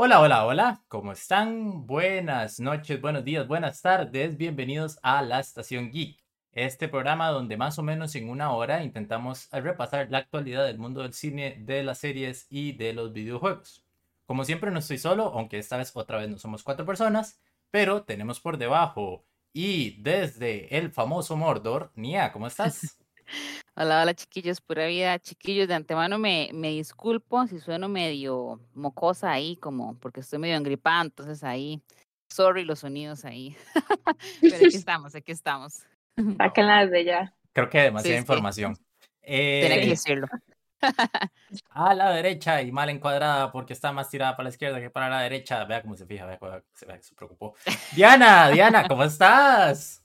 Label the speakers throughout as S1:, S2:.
S1: Hola, hola, hola, ¿cómo están? Buenas noches, buenos días, buenas tardes, bienvenidos a La Estación Geek, este programa donde más o menos en una hora intentamos repasar la actualidad del mundo del cine, de las series y de los videojuegos. Como siempre no estoy solo, aunque esta vez otra vez no somos cuatro personas, pero tenemos por debajo y desde el famoso Mordor, Nia, ¿cómo estás?
S2: Hola, hola chiquillos, pura vida. Chiquillos, de antemano me, me disculpo si sueno medio mocosa ahí, como porque estoy medio engripada, entonces ahí, sorry los sonidos ahí. Pero aquí estamos, aquí estamos.
S3: Sáquenla desde ya.
S1: Creo que demasiada
S2: Sí, sí.
S1: información.
S2: Tenía que
S1: Eh,
S2: decirlo.
S1: a la derecha y mal encuadrada porque está más tirada para la izquierda que para la derecha. Vea cómo se fija, vea cómo se, vea que se preocupó. Diana, Diana, ¿cómo estás?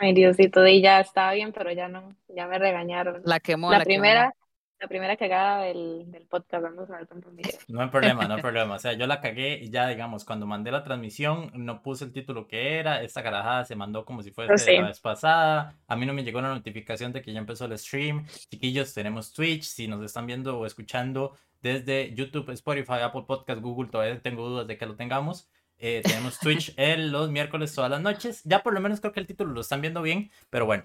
S3: Ay, Diosito, y ya estaba bien, pero ya no, ya me regañaron.
S2: La quemó,
S3: La
S2: la quemó.
S3: primera, la primera cagada del, del podcast, vamos a ver tantos videos.
S1: No hay problema, no hay problema. O sea, yo la cagué y ya, digamos, cuando mandé la transmisión no puse el título que era. Esta carajada se mandó como si fuese
S3: sí.
S1: la vez pasada. A mí no me llegó la notificación de que ya empezó el stream. Chiquillos, tenemos Twitch. Si nos están viendo o escuchando desde YouTube, Spotify, Apple Podcast, Google, todavía tengo dudas de que lo tengamos. Eh, tenemos Twitch el, los miércoles todas las noches. Ya por lo menos creo que el título lo están viendo bien, pero bueno.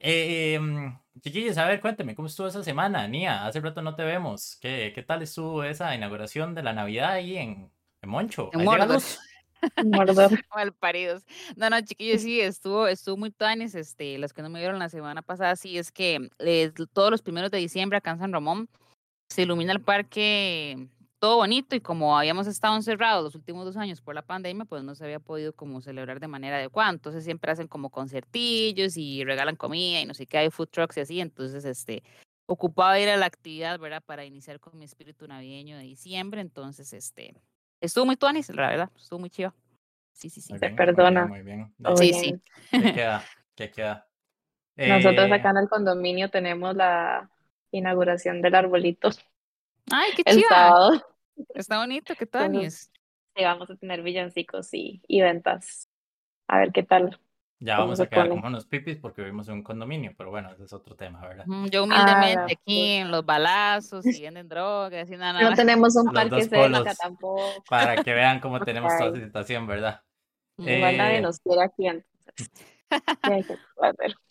S1: Eh, em, chiquillos, a ver, cuénteme, ¿cómo estuvo esa semana? Nia, hace rato no te vemos. ¿Qué, qué tal estuvo esa inauguración de la Navidad ahí en, en Moncho?
S2: En. Malparidos. No, no, chiquillos, sí, estuvo, estuvo muy tuanis, este, los que no me vieron la semana pasada, sí, es que eh, todos los primeros de diciembre acá en San Ramón se ilumina el parque todo bonito y como habíamos estado encerrados los últimos dos años por la pandemia, pues no se había podido como celebrar de manera adecuada, entonces siempre hacen como concertillos y regalan comida y no sé qué, hay food trucks y así, entonces, este, ocupaba ir a la actividad, ¿verdad? Para iniciar con mi espíritu navideño de diciembre, entonces, este, estuvo muy tuanis, la verdad, estuvo muy chido. Sí, sí, sí.
S1: Muy
S3: Se
S1: bien, muy
S3: perdona.
S1: bien, Muy bien.
S2: Sí,
S3: bien.
S2: sí.
S1: ¿Qué queda? ¿Qué queda?
S3: Nosotros
S1: Eh,
S3: acá en el condominio tenemos la inauguración del arbolito
S2: Ay, qué
S3: el sábado.
S2: Está bonito, ¿qué
S3: Entonces,
S2: tanis?
S3: sí, vamos a tener villancicos y, y ventas. A ver qué tal.
S1: ya
S3: ¿Cómo
S1: vamos a quedar
S3: pone?
S1: como unos pipis porque vivimos en un condominio, pero bueno, ese es otro tema, ¿verdad?
S2: Yo
S3: Ah,
S2: humildemente
S3: la
S2: aquí en los balazos y venden drogas y nada,
S3: No tenemos un parque cerca tampoco.
S1: Para que vean cómo tenemos toda esa situación, ¿verdad?
S3: Igual nadie
S1: Eh,
S3: nos quiere aquí, entonces.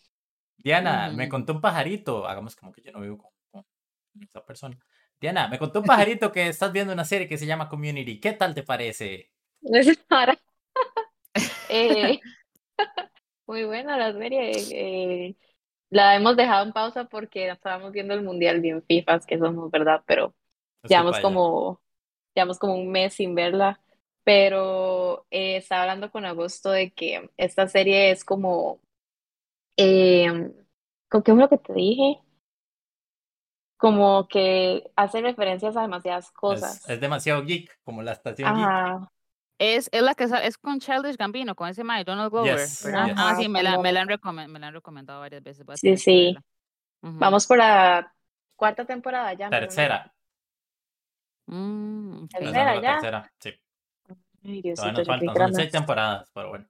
S1: Diana, me
S2: Ujú.
S1: contó un pajarito, hagamos como que yo no vivo con, con esa persona. Diana, me contó un pajarito que estás viendo una serie que se llama Community. ¿Qué tal te parece?
S3: Eh, muy buena la serie. eh, la hemos dejado en pausa porque estábamos viendo el mundial bien FIFAs, que somos, ¿verdad? Pero
S1: Es
S3: llevamos como, llevamos como un mes sin verla. Pero eh, estaba hablando con Agosto de que esta serie es como, eh, ¿con qué fue lo que te dije? Como que hace referencias a demasiadas cosas.
S1: es demasiado geek, como la estación geek.
S2: Es, es la que es con Childish Gambino, con ese Mike, Donald Glover,
S1: Yes,
S2: ¿verdad?
S1: yes.
S2: Ah, sí, me la, me la han me la han recomendado varias veces.
S3: Sí, sí. Vamos por la cuarta temporada ya.
S1: Tercera.
S2: Mm,
S3: Tercera
S1: la
S3: ya.
S1: tercera. Sí.
S3: Ay,
S1: Todavía
S3: Diosito,
S1: nos
S3: yo
S1: faltan. Son seis temporadas, pero bueno.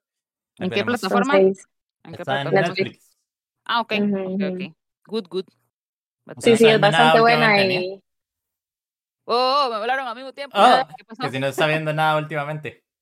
S2: ¿En qué plataforma? ¿En qué
S1: Está en
S2: plataforma?
S1: Netflix.
S2: Ah, ok,
S3: Ujú,
S2: ok, ok. Good, good.
S3: Sí, sí, es bastante buena y
S2: Oh, me hablaron al mismo tiempo.
S1: Ah,
S2: ¿Qué pasó?
S1: Que si no está viendo nada últimamente.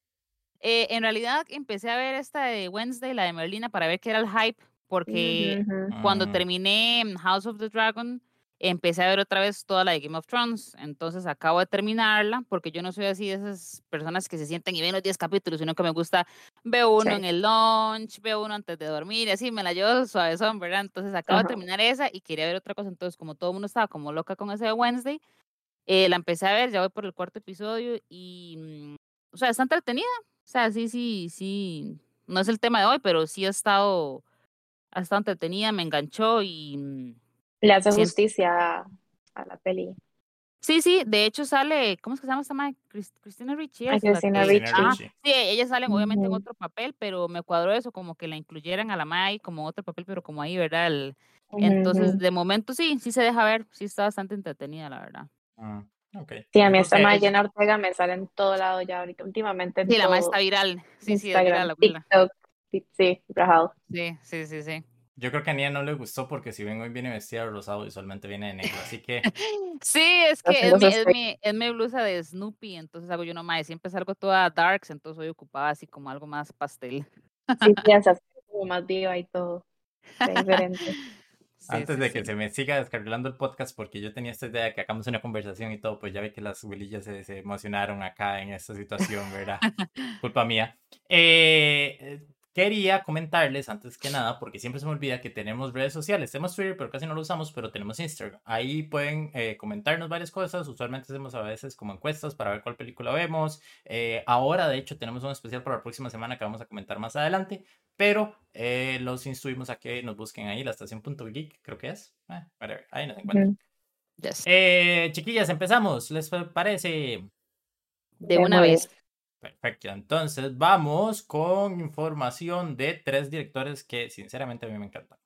S2: Eh, en realidad empecé a ver esta de Wednesday, la de Merlina, para ver qué era el hype, porque cuando
S1: Mm,
S2: terminé House of the Dragon, empecé a ver otra vez toda la de Game of Thrones. Entonces acabo de terminarla, porque yo no soy así de esas personas que se sienten y ven los 10 capítulos, sino que me gusta, veo uno
S3: Sí.
S2: en el lunch, veo uno antes de dormir, y así me la llevo suavezón, ¿verdad? Entonces acabo
S3: Ajá.
S2: de terminar esa y quería ver otra cosa. Entonces, como todo el mundo estaba como loca con ese de Wednesday, eh, la empecé a ver, ya voy por el cuarto episodio y, mm, o sea, está entretenida. O sea, sí, sí, sí. No es el tema de hoy, pero sí ha estado, ha estado entretenida, me enganchó y mm,
S3: Le hace justicia a, la peli.
S2: sí, sí. De hecho sale, ¿cómo es que se llama esta madre? Cris- Cristina Ricci.
S3: A
S2: es la
S3: Christina
S2: que-
S1: Christina
S3: Ricci.
S1: Ricci.
S2: sí, ella sale obviamente en
S3: Ujú.
S2: otro papel, pero me cuadró eso, como que la incluyeran a la Mai como otro papel, pero como ahí, ¿verdad? El-
S3: Ujú,
S2: entonces,
S3: ujú.
S2: de momento sí, sí se deja ver, sí está bastante entretenida, la verdad.
S1: Mm, ok.
S3: Sí, a mí esta
S1: ella-
S3: Jenna Ortega me sale en todo lado ya ahorita, últimamente en
S2: Sí, la Mai está
S3: todo.
S2: viral. Sí, sí, es viral
S3: Instagram,
S2: la.
S3: TikTok, sí, sí.
S2: Sí, sí, sí, sí.
S1: Yo creo que a Nia no le gustó porque si bien hoy viene vestida de rosado, visualmente viene de negro, así que...
S2: Sí, es que es mi, es, mi, es mi blusa de Snoopy, entonces hago yo nomás, siempre salgo toda darks, entonces hoy ocupada así como algo más pastel.
S3: Sí, piensas como más viva y todo. Diferente.
S1: Sí, Antes sí, de que sí. se me siga descarrilando el podcast, porque yo tenía esta idea de que hagamos una conversación y todo, pues ya ve que las abuelillas se, se emocionaron acá en esta situación, ¿verdad? Culpa mía. Eh, quería comentarles antes que nada, porque siempre se me olvida que tenemos redes sociales. Tenemos Twitter, pero casi no lo usamos, pero tenemos Instagram. Ahí pueden eh, comentarnos varias cosas. Usualmente hacemos a veces como encuestas para ver cuál película vemos. Eh, ahora, de hecho, tenemos un especial para la próxima semana que vamos a comentar más adelante. Pero eh, los instruimos a que nos busquen ahí, la estación.geek, creo que es. Eh, whatever, ahí nos encuentran. Yes. chiquillas, empezamos. ¿Les parece?
S2: De una vez.
S1: Perfecto, entonces vamos con información de tres directores que sinceramente a mí me encantan.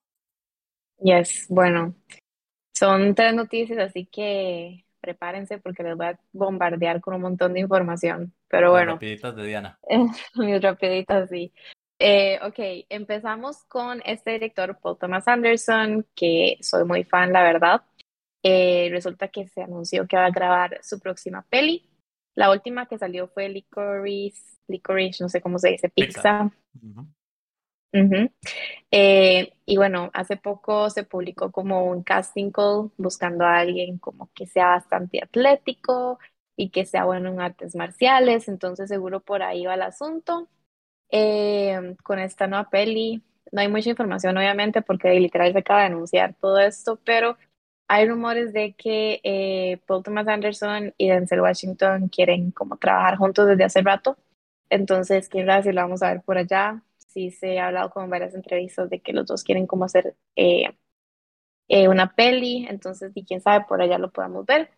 S3: Yes, bueno, son tres noticias, así que prepárense porque les voy a bombardear con un montón de información. Pero bueno.
S1: rapiditas de Diana.
S3: Mis rapiditas, sí. Eh, ok, empezamos con este director, Paul Thomas Anderson, que soy muy fan, la verdad. Eh, resulta que se anunció que va a grabar su próxima peli, la última que salió fue Licorice, Licorice, no sé cómo se dice, Pizza. Uh -huh. eh, y bueno, hace poco se publicó como un casting call buscando a alguien como que sea bastante atlético y que sea bueno en artes marciales, entonces seguro por ahí va el asunto. Eh, con esta nueva peli, no hay mucha información obviamente porque literal se acaba de anunciar todo esto, pero hay rumores de que eh, Paul Thomas Anderson y Denzel Washington quieren como trabajar juntos desde hace rato. Entonces, quién sabe si lo vamos a ver por allá. Sí se ha hablado con varias entrevistas de que los dos quieren como hacer eh, eh, una peli. Entonces, y quién sabe, por allá lo podamos ver.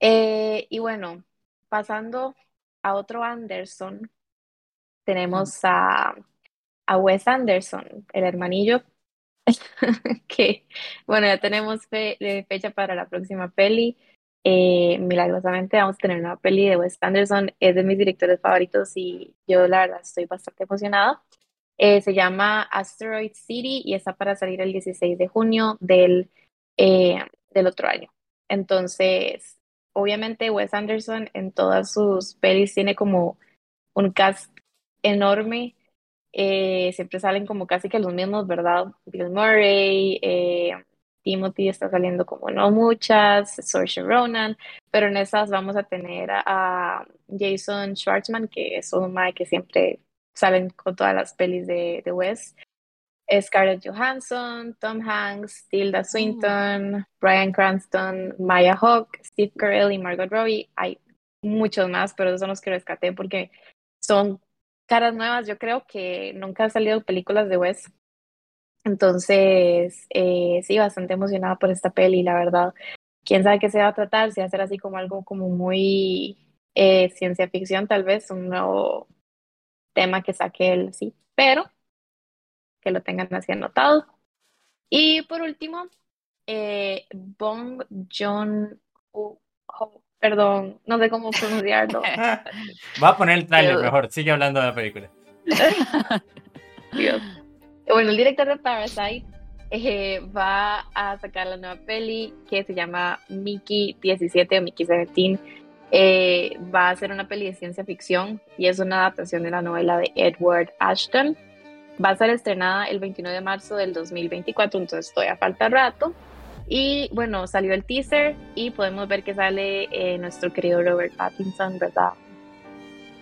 S3: Y bueno, pasando a otro Anderson, tenemos a, a Wes Anderson, el hermanillo que, bueno, ya tenemos fe, eh, fecha para la próxima peli. Eh, milagrosamente vamos a tener una peli de Wes Anderson, es de mis directores favoritos y yo la verdad estoy bastante emocionada. Eh, se llama Asteroid City y está para salir el 16 de junio del, eh, del otro año. Entonces, obviamente Wes Anderson en todas sus pelis tiene como un cast enorme eh, siempre salen como casi que los mismos, ¿verdad? Bill Murray, eh, Timothy está saliendo como no muchas, Saoirse Ronan, pero en esas vamos a tener a, a Jason Schwartzman, que es un Mike que siempre salen con todas las pelis de, de Wes. Scarlett Johansson, Tom Hanks, Tilda Swinton, mm. Brian Cranston, Maya Hawke, Steve Carell y Margot Robbie. Hay muchos más, pero esos son los que rescaté porque son caras nuevas. Yo creo que nunca han salido películas de Wes. Entonces, eh, sí, bastante emocionada por esta peli, la verdad. Quién sabe qué se va a tratar, si va a ser así como algo como muy eh, ciencia ficción, tal vez, un nuevo tema que saque él, sí, pero que lo tengan así anotado. Y por último, eh, Bong John Perdón, no sé cómo pronunciarlo.
S1: Va a poner el trailer mejor, sigue hablando de la película.
S3: Dios. Bueno, el director de Parasite eh, va a sacar la nueva peli que se llama Mickey 17 o Mickey 17. Eh, va a ser una peli de ciencia ficción y es una adaptación de la novela de Edward Ashton. Va a ser estrenada el 29 de marzo del 2024, entonces todavía falta rato. Y bueno, salió el teaser y podemos ver que sale eh, nuestro querido Robert Pattinson, ¿verdad?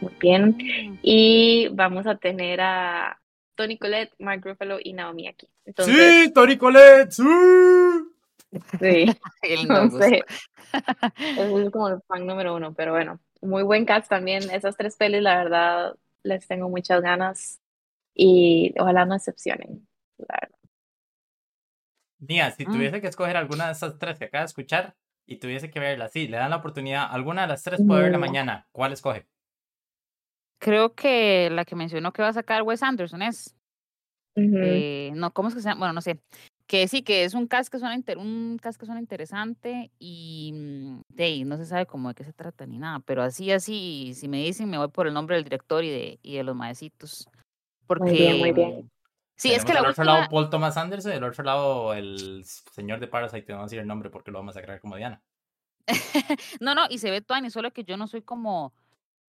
S3: Muy bien. Y vamos a tener a Tony Collette, Mark Ruffalo y Naomi aquí.
S1: Entonces, ¡Sí, Tony Collette! ¡Sí!
S3: Sí, entonces, es como el fan número uno, pero bueno, muy buen cast también. Esas tres pelis, la verdad, les tengo muchas ganas y ojalá no excepcionen, la verdad.
S1: Mía, si mm. tuviese que escoger alguna de esas tres que acaba de escuchar y tuviese que verla, sí, le dan la oportunidad, alguna de las tres puede verla mañana, ¿cuál escoge?
S2: Creo que la que mencionó que va a sacar Wes Anderson es. Uh -huh. eh, no, ¿cómo es que se llama? Bueno, no sé. Que sí, que es un cast que suena, inter un cast que suena interesante y de no se sabe cómo de qué se trata ni nada, pero así, así, si me dicen, me voy por el nombre del director y de, y de los maecitos. Porque
S3: muy bien, muy bien
S2: Sí, es que la
S1: al otro
S2: última...
S1: lado Paul Thomas Anderson y al otro lado el señor de Parasite, no vamos a decir el nombre porque lo vamos a crear como Diana.
S2: No, no, y se ve Tony, solo que yo no soy como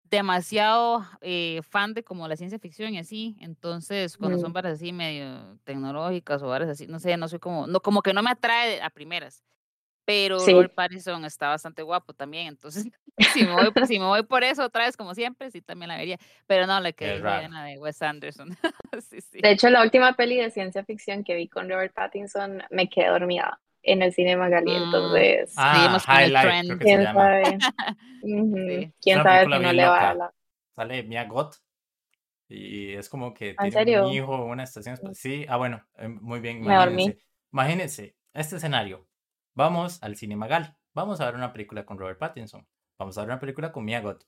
S2: demasiado eh, fan de como la ciencia ficción y así, entonces cuando son
S3: Mm.
S2: varas así medio tecnológicas o varas así, no sé, no soy como, no, como que no me atrae a primeras, pero
S3: Sí.
S2: Robert Pattinson está bastante guapo también, entonces si me voy, si me voy por eso otra vez como siempre, sí también la vería, pero no, la que. Diana de Wes Anderson, sí, sí.
S3: De hecho, la última peli de ciencia ficción que vi con Robert Pattinson me quedé dormida en el cine Magali,
S2: Mm.
S3: entonces
S1: Ah,
S2: Seguimos con el
S1: Highlight, se
S3: quién sabe. Quién sabe si no le va a
S1: loca.
S3: la.
S1: Sale Mia Goth y es como que
S3: ¿En
S1: tiene
S3: serio?
S1: un hijo en una estación Sí, ah, bueno, eh, muy bien,
S3: Me dormí.
S1: imagínense. Imagínense este escenario. Vamos al cine Magal. Vamos a ver una película con Robert Pattinson. Vamos a ver una película con Mia Goth.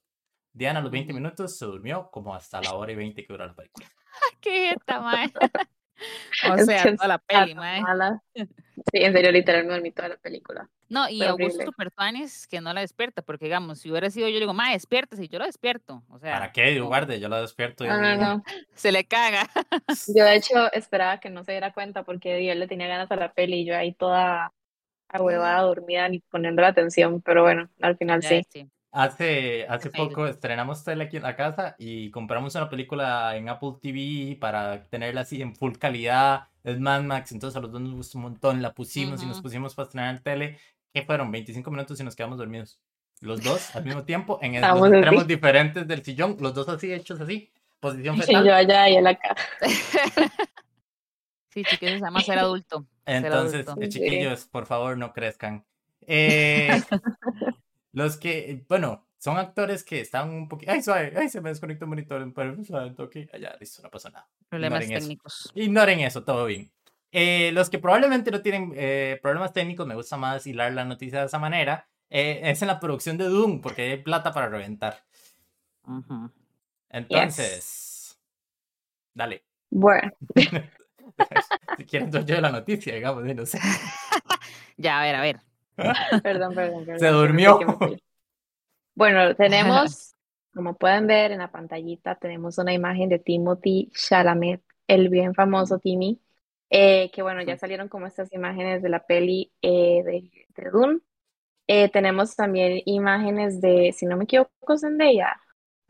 S1: Diana a los 20
S2: Ujú.
S1: minutos se durmió como hasta la hora y 20 que dura la película.
S2: Qué jeta, mae. O sea, toda la
S3: está
S2: peli, mae.
S3: Sí, en serio, literal me dormí toda la película.
S2: No, y
S3: Fue
S2: Augusto
S3: horrible.
S2: Super Tuanis que no la despierta, porque digamos, si hubiera sido yo, le digo, ma, despiértese, y yo la despierto. O sea,
S1: ¿Para qué?
S2: no,
S1: Guarde, yo la despierto y
S3: No, no, no.
S2: se le caga.
S3: Yo de hecho esperaba que no se diera cuenta porque yo le tenía ganas a la peli y yo ahí toda ahuevada, dormida, ni poniendo la atención, pero bueno, al final sí.
S2: sí.
S1: Hace, hace poco estrenamos tele aquí en la casa y compramos una película en Apple TV para tenerla así en full calidad. Es Mad Max, entonces a los dos nos gustó un montón. La pusimos y nos pusimos para estrenar en tele. ¿Qué fueron? 25 minutos y nos quedamos dormidos. Los dos al mismo tiempo en los
S3: así.
S1: extremos diferentes del sillón. Los dos así hechos así. Posición
S3: Y
S1: fetal.
S3: yo allá y él acá.
S2: Sí, chiquillos, se llama ser adulto.
S1: Entonces, eh,
S3: Sí.
S1: chiquillos, por favor, no crezcan. Eh, los que, bueno, son actores que están un poquito. Ay, suave, ay, se me desconectó el monitor. Pero suave, un toque. Ah, ya, listo, no pasa nada.
S2: Problemas
S1: ignoren eso.
S2: técnicos.
S1: Ignoren eso, todo bien. Eh, los que probablemente no tienen eh, problemas técnicos, me gusta más hilar la noticia de esa manera, eh, es en la producción de Doom, porque hay plata para reventar.
S2: Ujú.
S1: Entonces, dale.
S3: Bueno,
S1: si quieres, yo de la noticia, digamos, no sé.
S2: Ya, a ver, a ver.
S3: perdón, perdón, perdón.
S1: Se durmió.
S3: Bueno, tenemos, como pueden ver en la pantallita, tenemos una imagen de Timothy Chalamet, el bien famoso Timmy, eh, que bueno, ya salieron como estas imágenes de la peli eh, de, de Dune. Eh, tenemos también imágenes de, si no me equivoco, Zendaya,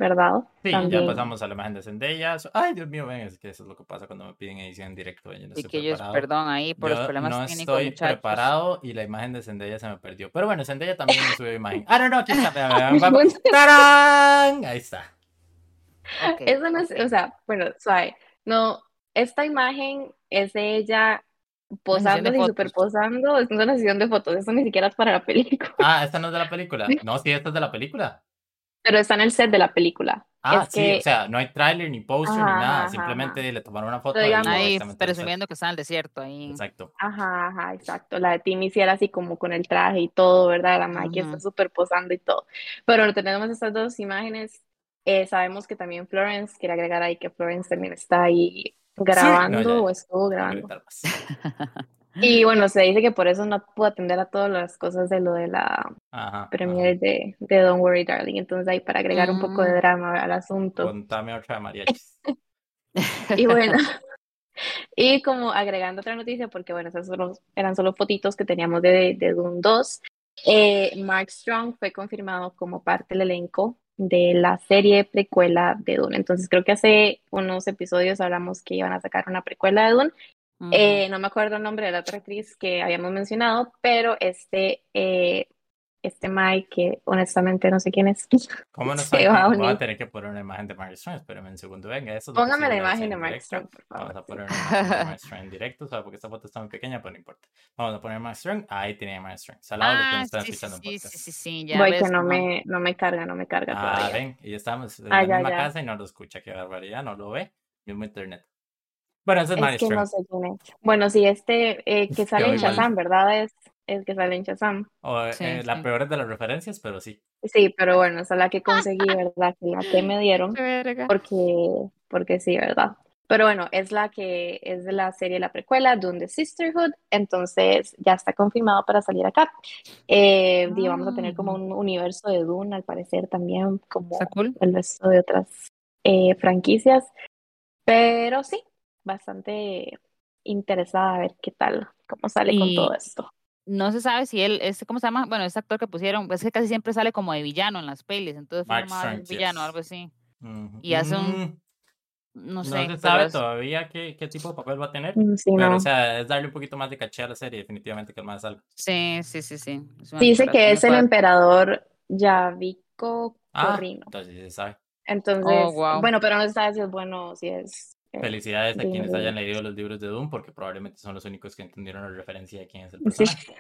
S3: ¿verdad?
S1: Sí, ya
S3: También.
S1: pasamos a la imagen de Zendaya. Ay, Dios mío, ven, es que eso es lo que pasa cuando me piden edición en directo. Yo no estoy
S2: Chiquillos,
S1: preparado.
S2: perdón ahí por los
S1: Yo
S2: problemas
S1: no
S2: técnicos,
S1: estoy
S2: muchachos.
S1: preparado y la imagen de Zendaya se me perdió. Pero bueno, Zendaya también me subió imagen. Ah, no, no, aquí está. ¡Tarán! Ahí está.
S2: Ok.
S3: Eso no es, o sea, bueno, suave. No, esta imagen es de ella posando y superposando. Es una sesión de fotos. Eso ni siquiera es para la película.
S1: Ah, esta no es de la película. No, sí, esta es de la película.
S3: Pero está en el set de la película.
S1: Ah,
S3: Es
S1: sí,
S3: que-
S1: o sea, no hay tráiler ni póster ni nada.
S3: ajá,
S1: Simplemente le tomaron una foto
S3: digamos-
S2: Ahí presumiendo que está en el desierto. Ahí.
S1: Exacto.
S3: Ajá, ajá, exacto. La de Timmy sí era así como con el traje y todo, ¿verdad? La Maggie está súper posando y todo. Pero tenemos estas dos imágenes. Eh, sabemos que también Florence, quiere agregar ahí que Florence también está ahí grabando
S1: No, ya,
S3: o estuvo grabando. Y bueno, se dice que por eso no pudo atender a todas las cosas de lo de la
S1: Ajá.
S3: premiere de, de Don't Worry Darling. Entonces ahí para agregar un poco de
S2: Mm.
S3: drama al asunto.
S1: Contame otra de mariachis.
S3: Y bueno, y como agregando otra noticia, porque bueno, esas solo- eran solo fotitos que teníamos de, de Dune 2, eh, Mark Strong fue confirmado como parte del elenco de la serie precuela de Dune. Entonces creo que hace unos episodios hablamos que iban a sacar una precuela de Dune.
S2: Ujú.
S3: Eh, no me acuerdo el nombre de la otra actriz que habíamos mencionado, pero este, eh, este Mike, que honestamente no sé quién es.
S1: ¿Cómo no
S3: Se
S1: sabe?
S3: va a
S1: Voy a tener que poner una imagen de Mark Strong. Espérame un segundo. Venga, eso es lo que
S3: Póngame
S1: sí
S3: la
S1: a
S3: imagen de Mark. Strong, por
S1: Vamos
S3: favor.
S1: a
S3: sí.
S1: poner una imagen de Mark en directo, ¿sabes? Porque esta foto está muy pequeña, pero no importa. Vamos a poner Mark Strong. Ahí tenía Mark Strong. Salado que
S2: Ah,
S1: nos están
S2: sí, sí,
S1: escuchando
S2: sí,
S1: podcast.
S2: sí, sí, sí, ya
S3: Voy
S2: ves,
S3: que no
S2: no.
S3: me, no me carga, no me carga
S1: Ah,
S3: todavía.
S1: ven, y estamos en
S3: Ah,
S1: la
S3: ya,
S1: misma
S3: ya.
S1: casa y no lo escucha. Qué barbaridad, no lo ve. Mismo internet. Bueno, ese es
S3: Es que no sé quién es. Bueno, sí, este eh, que sale en. Shazam, ¿verdad? Es el que sale en Shazam.
S1: O,
S2: Sí,
S1: eh, la
S2: sí.
S1: peor es de las referencias, pero sí.
S3: Sí, pero bueno, esa es la que conseguí, ¿verdad? Que la que me dieron, porque, porque sí, ¿verdad? Pero bueno, es la que es de la serie La Precuela, Dune the Sisterhood, entonces ya está confirmado para salir acá. Eh, y vamos a tener como
S2: Ah.
S3: un universo de Dune, al parecer también, como
S2: Está cool.
S3: el resto de otras eh, franquicias. Pero sí, bastante interesada a ver qué tal, cómo sale con todo
S2: Y
S3: esto.
S2: no se sabe si él, este, ¿cómo se llama? Bueno, este actor que pusieron, es que casi siempre sale como de villano en las pelis, entonces fue un villano, algo así.
S1: Ujú.
S2: Y hace un,
S1: Mm,
S2: no
S1: No
S2: sé,
S1: se
S2: pero
S1: sabe
S2: es,
S1: todavía qué, qué tipo de papel va a tener,
S3: Mm, Sí,
S1: pero o
S3: no.
S1: sea, es darle un poquito más de caché a la serie, definitivamente que el más salga.
S2: sí, sí, sí, sí,
S3: Dice que es el emperador Yaviko
S1: Ah,
S3: Corrino.
S1: entonces sí se sabe.
S2: Oh,
S3: Entonces,
S2: wow.
S3: bueno, pero no se sabe si es bueno o si es
S1: Felicidades a quienes hayan leído los libros de Doom, porque probablemente son los únicos que entendieron la referencia de quién es el
S3: Sí,
S1: personaje.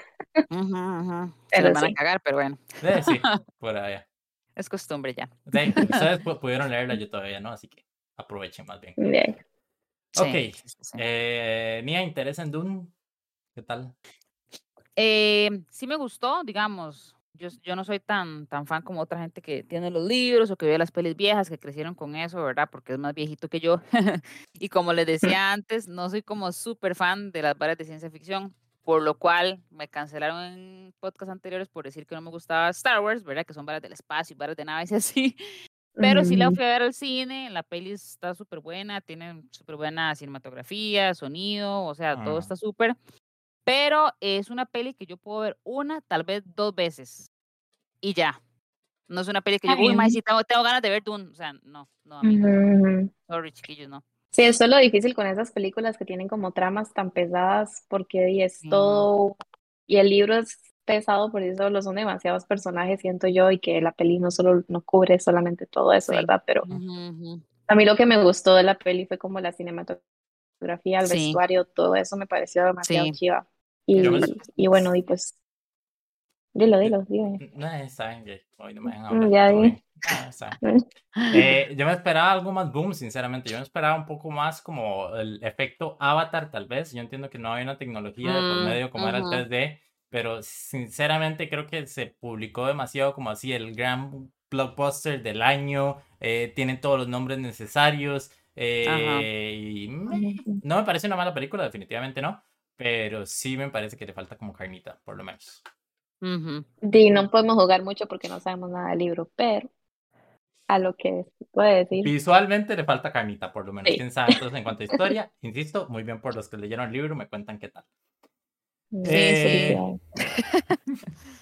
S2: Se los van a cagar, pero bueno,
S1: Eh, sí, por allá.
S2: es costumbre ya.
S1: Sí, ustedes pu- pudieron leerla, yo todavía no, así que aprovechen más bien.
S3: Bien.
S1: Ok,
S2: sí, sí, sí.
S1: eh, Nia, ¿interés en Doom? ¿Qué tal?
S2: Eh, sí me gustó, digamos. Yo, yo no soy tan, tan fan como otra gente que tiene los libros o que ve las pelis viejas, que crecieron con eso, ¿verdad? Porque es más viejito que yo. Y como les decía antes, no soy como súper fan de las varas de ciencia ficción, por lo cual me cancelaron en podcasts anteriores por decir que no me gustaba Star Wars, ¿verdad? Que son varas del espacio y varas de naves y así. Pero sí la fui a ver al cine, la peli está súper buena, tiene súper buena cinematografía, sonido, o sea, todo
S1: Ah,
S2: está súper. Pero es una peli que yo puedo ver una, tal vez dos veces y ya. No es una peli que yo, uy, sí tengo, tengo ganas de ver Dune. O sea, no, no, amigos.
S3: Ujú, ujú.
S2: Sorry, chiquillos, no.
S3: Sí, eso es lo difícil con esas películas que tienen como tramas tan pesadas, porque es todo, y el libro es pesado, por eso solo son demasiados personajes, siento yo, y que la peli no solo no cubre solamente todo eso,
S2: sí.
S3: ¿verdad? Pero
S2: Ujú, ujú.
S3: a mí lo que me gustó de la peli fue como la cinematografía, el
S2: Sí,
S3: vestuario, todo eso me pareció demasiado
S2: sí,
S3: chiva.
S1: yo me...
S3: Y, y bueno, y pues, dilo, dilo, dime.
S1: No, está bien, que hoy no me dejan
S3: Mm,
S1: hablar,
S3: Ya
S1: está bien. Eh, yo me esperaba algo más boom, sinceramente. Yo me esperaba un poco más como el efecto Avatar, tal vez. Yo entiendo que no hay una tecnología de por
S2: Mm,
S1: medio como era el
S2: ujú.
S1: 3D, pero sinceramente creo que se publicó demasiado como así el gran blockbuster del año. eh, tienen todos los nombres necesarios. Eh, y
S3: Ujú.
S1: no me parece una mala película, definitivamente no. Pero sí me parece que le falta como carnita, por lo menos.
S2: Ujú.
S3: Di, no podemos jugar mucho porque no sabemos nada del libro, pero a lo que puede decir,
S1: Visualmente le falta carnita, por lo menos.
S3: sí.
S1: Quién sabe. Entonces, en cuanto a historia, insisto, muy bien por los que leyeron el libro, me cuentan qué tal.
S2: Sí, sí.
S1: Eh,
S3: felicidades.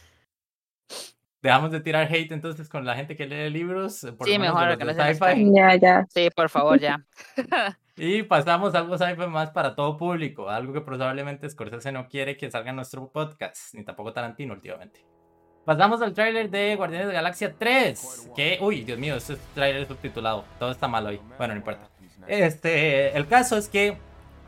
S1: dejamos de tirar hate entonces con la gente que lee libros, eh, por
S2: Sí, mejor que no
S1: sci-fi.
S3: Ya, ya.
S2: Sí, por favor, ya.
S1: Y pasamos a algo sci-fi más para todo público, algo que probablemente Scorsese no quiere que salga en nuestro podcast, ni tampoco Tarantino últimamente. Pasamos al tráiler de Guardianes de la Galaxia 3, que, uy, Dios mío, este tráiler es subtitulado, todo está mal hoy, bueno, no importa. Este, el caso es que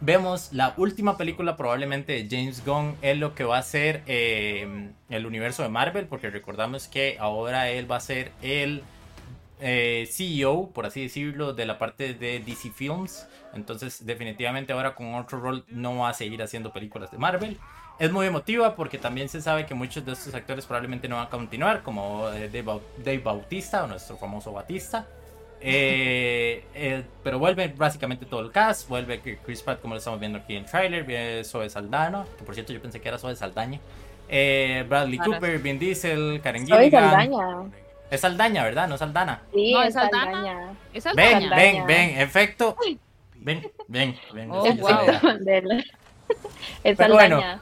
S1: vemos la última película probablemente de James Gunn en lo que va a ser eh, el universo de Marvel, porque recordamos que ahora él va a ser el eh, CEO, por así decirlo, de la parte de DC Films. Entonces, definitivamente ahora con otro rol no va a seguir haciendo películas de Marvel. Es muy emotiva porque también se sabe que muchos de estos actores probablemente no van a continuar, como eh, Dave Bautista o nuestro famoso Batista. Eh, eh, pero vuelve básicamente todo el cast. Vuelve que Chris Pratt, como lo estamos viendo aquí en el trailer. Viene Zoe Saldana, que por cierto yo pensé que era Zoe Saldaña. Eh, Bradley Cooper, Vin Diesel, Karen
S3: Soy
S1: Gilligan.
S3: Saldaña.
S1: Es Saldaña, ¿verdad? No Saldana.
S3: Sí,
S2: No,
S3: es
S2: es.
S3: Saldaña.
S2: Es
S1: Ven,
S2: Aldaña.
S1: ven, ven, efecto. Ven, ven, ven.
S2: Oh,
S1: es
S2: wow.
S3: Es
S1: Pero bueno.
S3: Saldaña.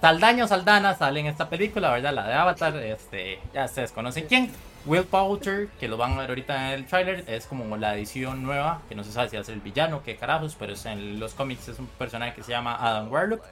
S1: Saldaña o Saldana sale en esta película, ¿verdad? La de Avatar, este, ya ustedes conocen quién. Will Poulter, que lo van a ver ahorita en el trailer, es como la edición nueva, que no se sabe si va a ser el villano, qué carajos, pero es en los cómics es un personaje que se llama Adam Warlock.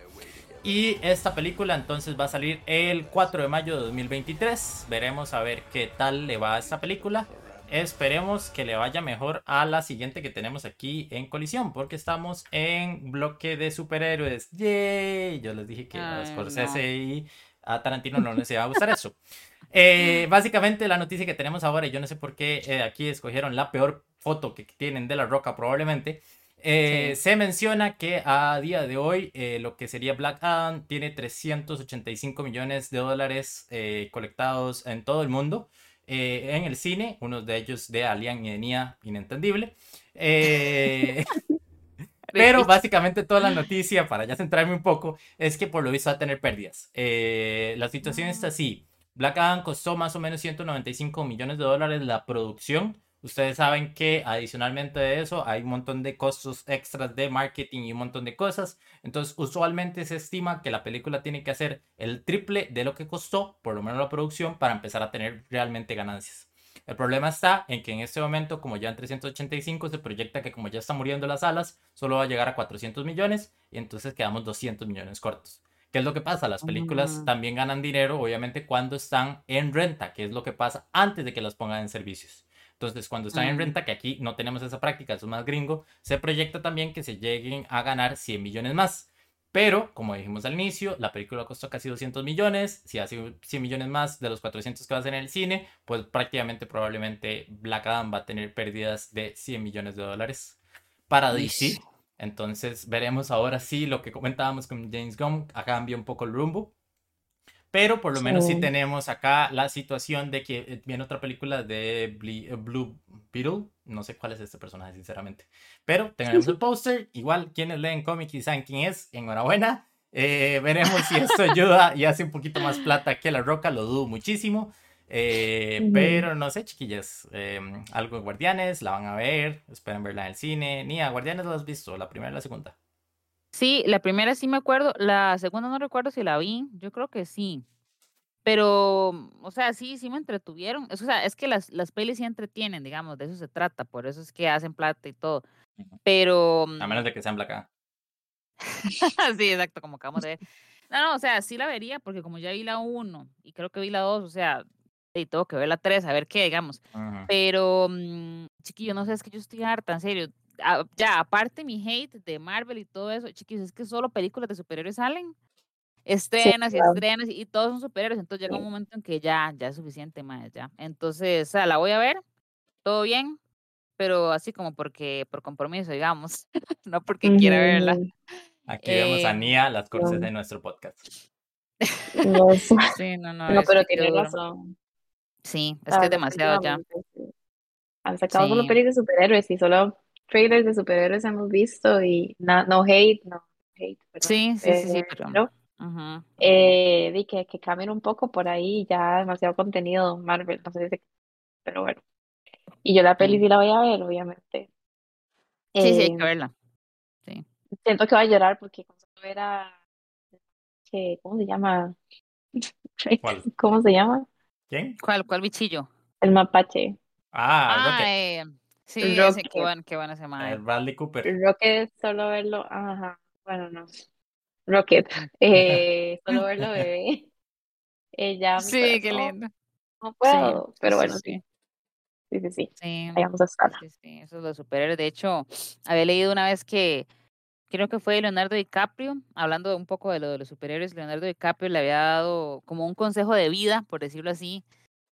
S1: Y esta película entonces va a salir el 4 de mayo de 2023. Veremos a ver qué tal le va a esta película. Esperemos que le vaya mejor a la siguiente que tenemos aquí en colisión, porque estamos en bloque de superhéroes. ¡Yay! Yo les dije que a
S2: Ay,
S1: Scorsese
S2: no.
S1: y a Tarantino no les iba a gustar eso. Eh, básicamente la noticia que tenemos ahora, y yo no sé por qué eh, aquí escogieron la peor foto que tienen de la roca probablemente. eh,
S2: Sí.
S1: Se menciona que a día de hoy eh, lo que sería Black Adam tiene 385 millones de dólares eh, colectados en todo el mundo en el cine, unos de ellos de Alien y de Nia, inentendible. Pero básicamente toda la noticia, para ya centrarme un poco, es que por lo visto va a tener pérdidas. La situación está así. Black Adam costó más o menos 195 millones de dólares la producción, Ustedes saben que adicionalmente de eso hay un montón de costos extras de marketing y un montón de cosas. Entonces, usualmente se estima que la película tiene que hacer el triple de lo que costó, por lo menos la producción, para empezar a tener realmente ganancias. El problema está en que en este momento, como ya en 385, se proyecta que como ya está muriendo las alas, solo va a llegar a 400 millones y entonces quedamos 200 millones cortos. ¿Qué es lo que pasa? Las películas también ganan dinero, obviamente, cuando están en renta, que es lo que pasa antes de que las pongan en servicios. Entonces, cuando están en
S2: Mm.
S1: renta, que aquí no tenemos esa práctica, eso es más gringo, se proyecta también que se lleguen a ganar 100 millones más. Pero, como dijimos al inicio, la película costó casi 200 millones. Si hace 100 millones más de los 400 que va a hacer en el cine, pues prácticamente, probablemente Black Adam va a tener pérdidas de 100 millones de dólares para DC. Entonces, veremos ahora sí lo que comentábamos con James Gunn, a cambia un poco el rumbo. Pero por lo menos sí tenemos acá la situación de que viene otra película de Ble- eh, Blue Beetle. No sé cuál es este personaje, sinceramente. Pero tenemos el póster. Igual, quienes leen cómics y saben quién es, enhorabuena. Eh, veremos si esto ayuda y hace un poquito más plata que La Roca, lo dudo muchísimo. Eh. Pero no sé, chiquillas. eh, algo de Guardianes, la van a ver. Esperen verla en el cine. Ni a Guardianes lo has visto, la primera y la segunda.
S2: Sí, la primera sí me acuerdo, la segunda no recuerdo si la vi, yo creo que sí. Pero, mm, o sea, sí, sí me entretuvieron. Es- O sea, es que las, las pelis sí entretienen, digamos, de eso se trata, por eso es que hacen plata y todo. Pero,
S1: A menos de que sean Adam.
S2: sí, exacto, como acabamos de ver. No, no, o sea, sí la vería, porque como ya vi la 1 y creo que vi la 2, o sea, y tengo que ver la 3, a ver qué, digamos. Pero, mm, chiquillo, no sé, es que yo estoy harta, en serio. Ah, ya, aparte mi hate de Marvel y todo eso, chiquillos, es que solo películas de superhéroes salen. Estrenas y
S3: claro.
S2: estrenas y, y todos son superhéroes, entonces llega un
S3: Sí.
S2: momento en que ya, ya es suficiente más, ya. Entonces, o sea, la voy a ver, todo bien, pero así como porque, por compromiso, digamos, no porque quiera verla.
S1: Aquí vemos a
S2: Em,
S1: Nia, las cortes
S3: no.
S1: de nuestro podcast.
S3: No.
S2: Sí, no, no,
S3: No, pero tiene razón.
S2: Sí, es que es demasiado ya.
S3: sí. Han sacado solo
S2: Sí.
S3: pelis de superhéroes y solo trailers de superhéroes hemos visto y na- no hate, no hate, perdón.
S2: Sí, sí, sí, sí, pero.
S3: pero, eh, di que, que cambien un poco por ahí, ya demasiado contenido Marvel, no sé si, pero bueno. Y yo la peli
S2: Sí,
S3: la voy a ver, obviamente.
S2: sí, sí, hay que
S3: Eh,
S2: verla. Sí.
S3: siento que va a llorar porque con solo ver a, que- ¿cómo se llama? ¿Cómo se llama?
S1: ¿Quién?
S2: ¿Cuál, cuál bichillo?
S3: El mapache.
S1: Ah,
S2: Ah,
S1: Rocket.
S2: eh, sí, ese, qué
S3: Rocket.
S2: bueno, qué bueno ese
S1: El
S2: mae.
S1: Bradley Cooper.
S3: Rocket, solo verlo, ajá, bueno, no. Rocket, eh, solo verlo bebé. Eh, ya mi
S2: Sí, qué lindo.
S3: no puedo,
S2: sí,
S3: pero
S2: sí,
S3: bueno, sí,
S2: sí.
S3: sí, sí, sí,
S2: Sí,
S3: ahí vamos a estar.
S2: sí, sí, eso es los superhéroes. De hecho, había leído una vez que creo que fue Leonardo DiCaprio, hablando un poco de lo de los superhéroes, Leonardo DiCaprio le había dado como un consejo de vida, por decirlo así,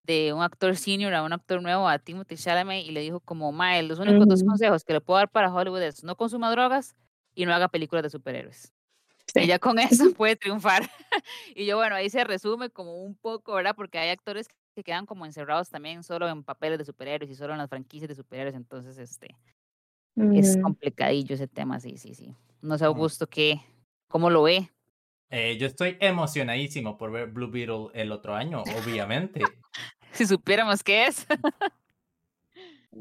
S2: de un actor senior a un actor nuevo, a Timothy Chalamet, y le dijo como, Mae, los únicos dos
S3: Ujú,
S2: consejos que le puedo dar para Hollywood es no consuma drogas y no haga películas de superhéroes. Y
S3: Sí,
S2: ya con eso puede triunfar. Y yo, bueno, ahí se resume como un poco, ¿verdad? Porque hay actores que quedan como encerrados también solo en papeles de superhéroes y solo en las franquicias de superhéroes. Entonces, este, es complicadillo ese tema, sí, sí, sí. No sé. Augusto, ¿qué? ¿Cómo lo ve?
S1: Eh, yo estoy emocionadísimo por ver Blue Beetle el otro año, obviamente.
S2: Si supiéramos qué es.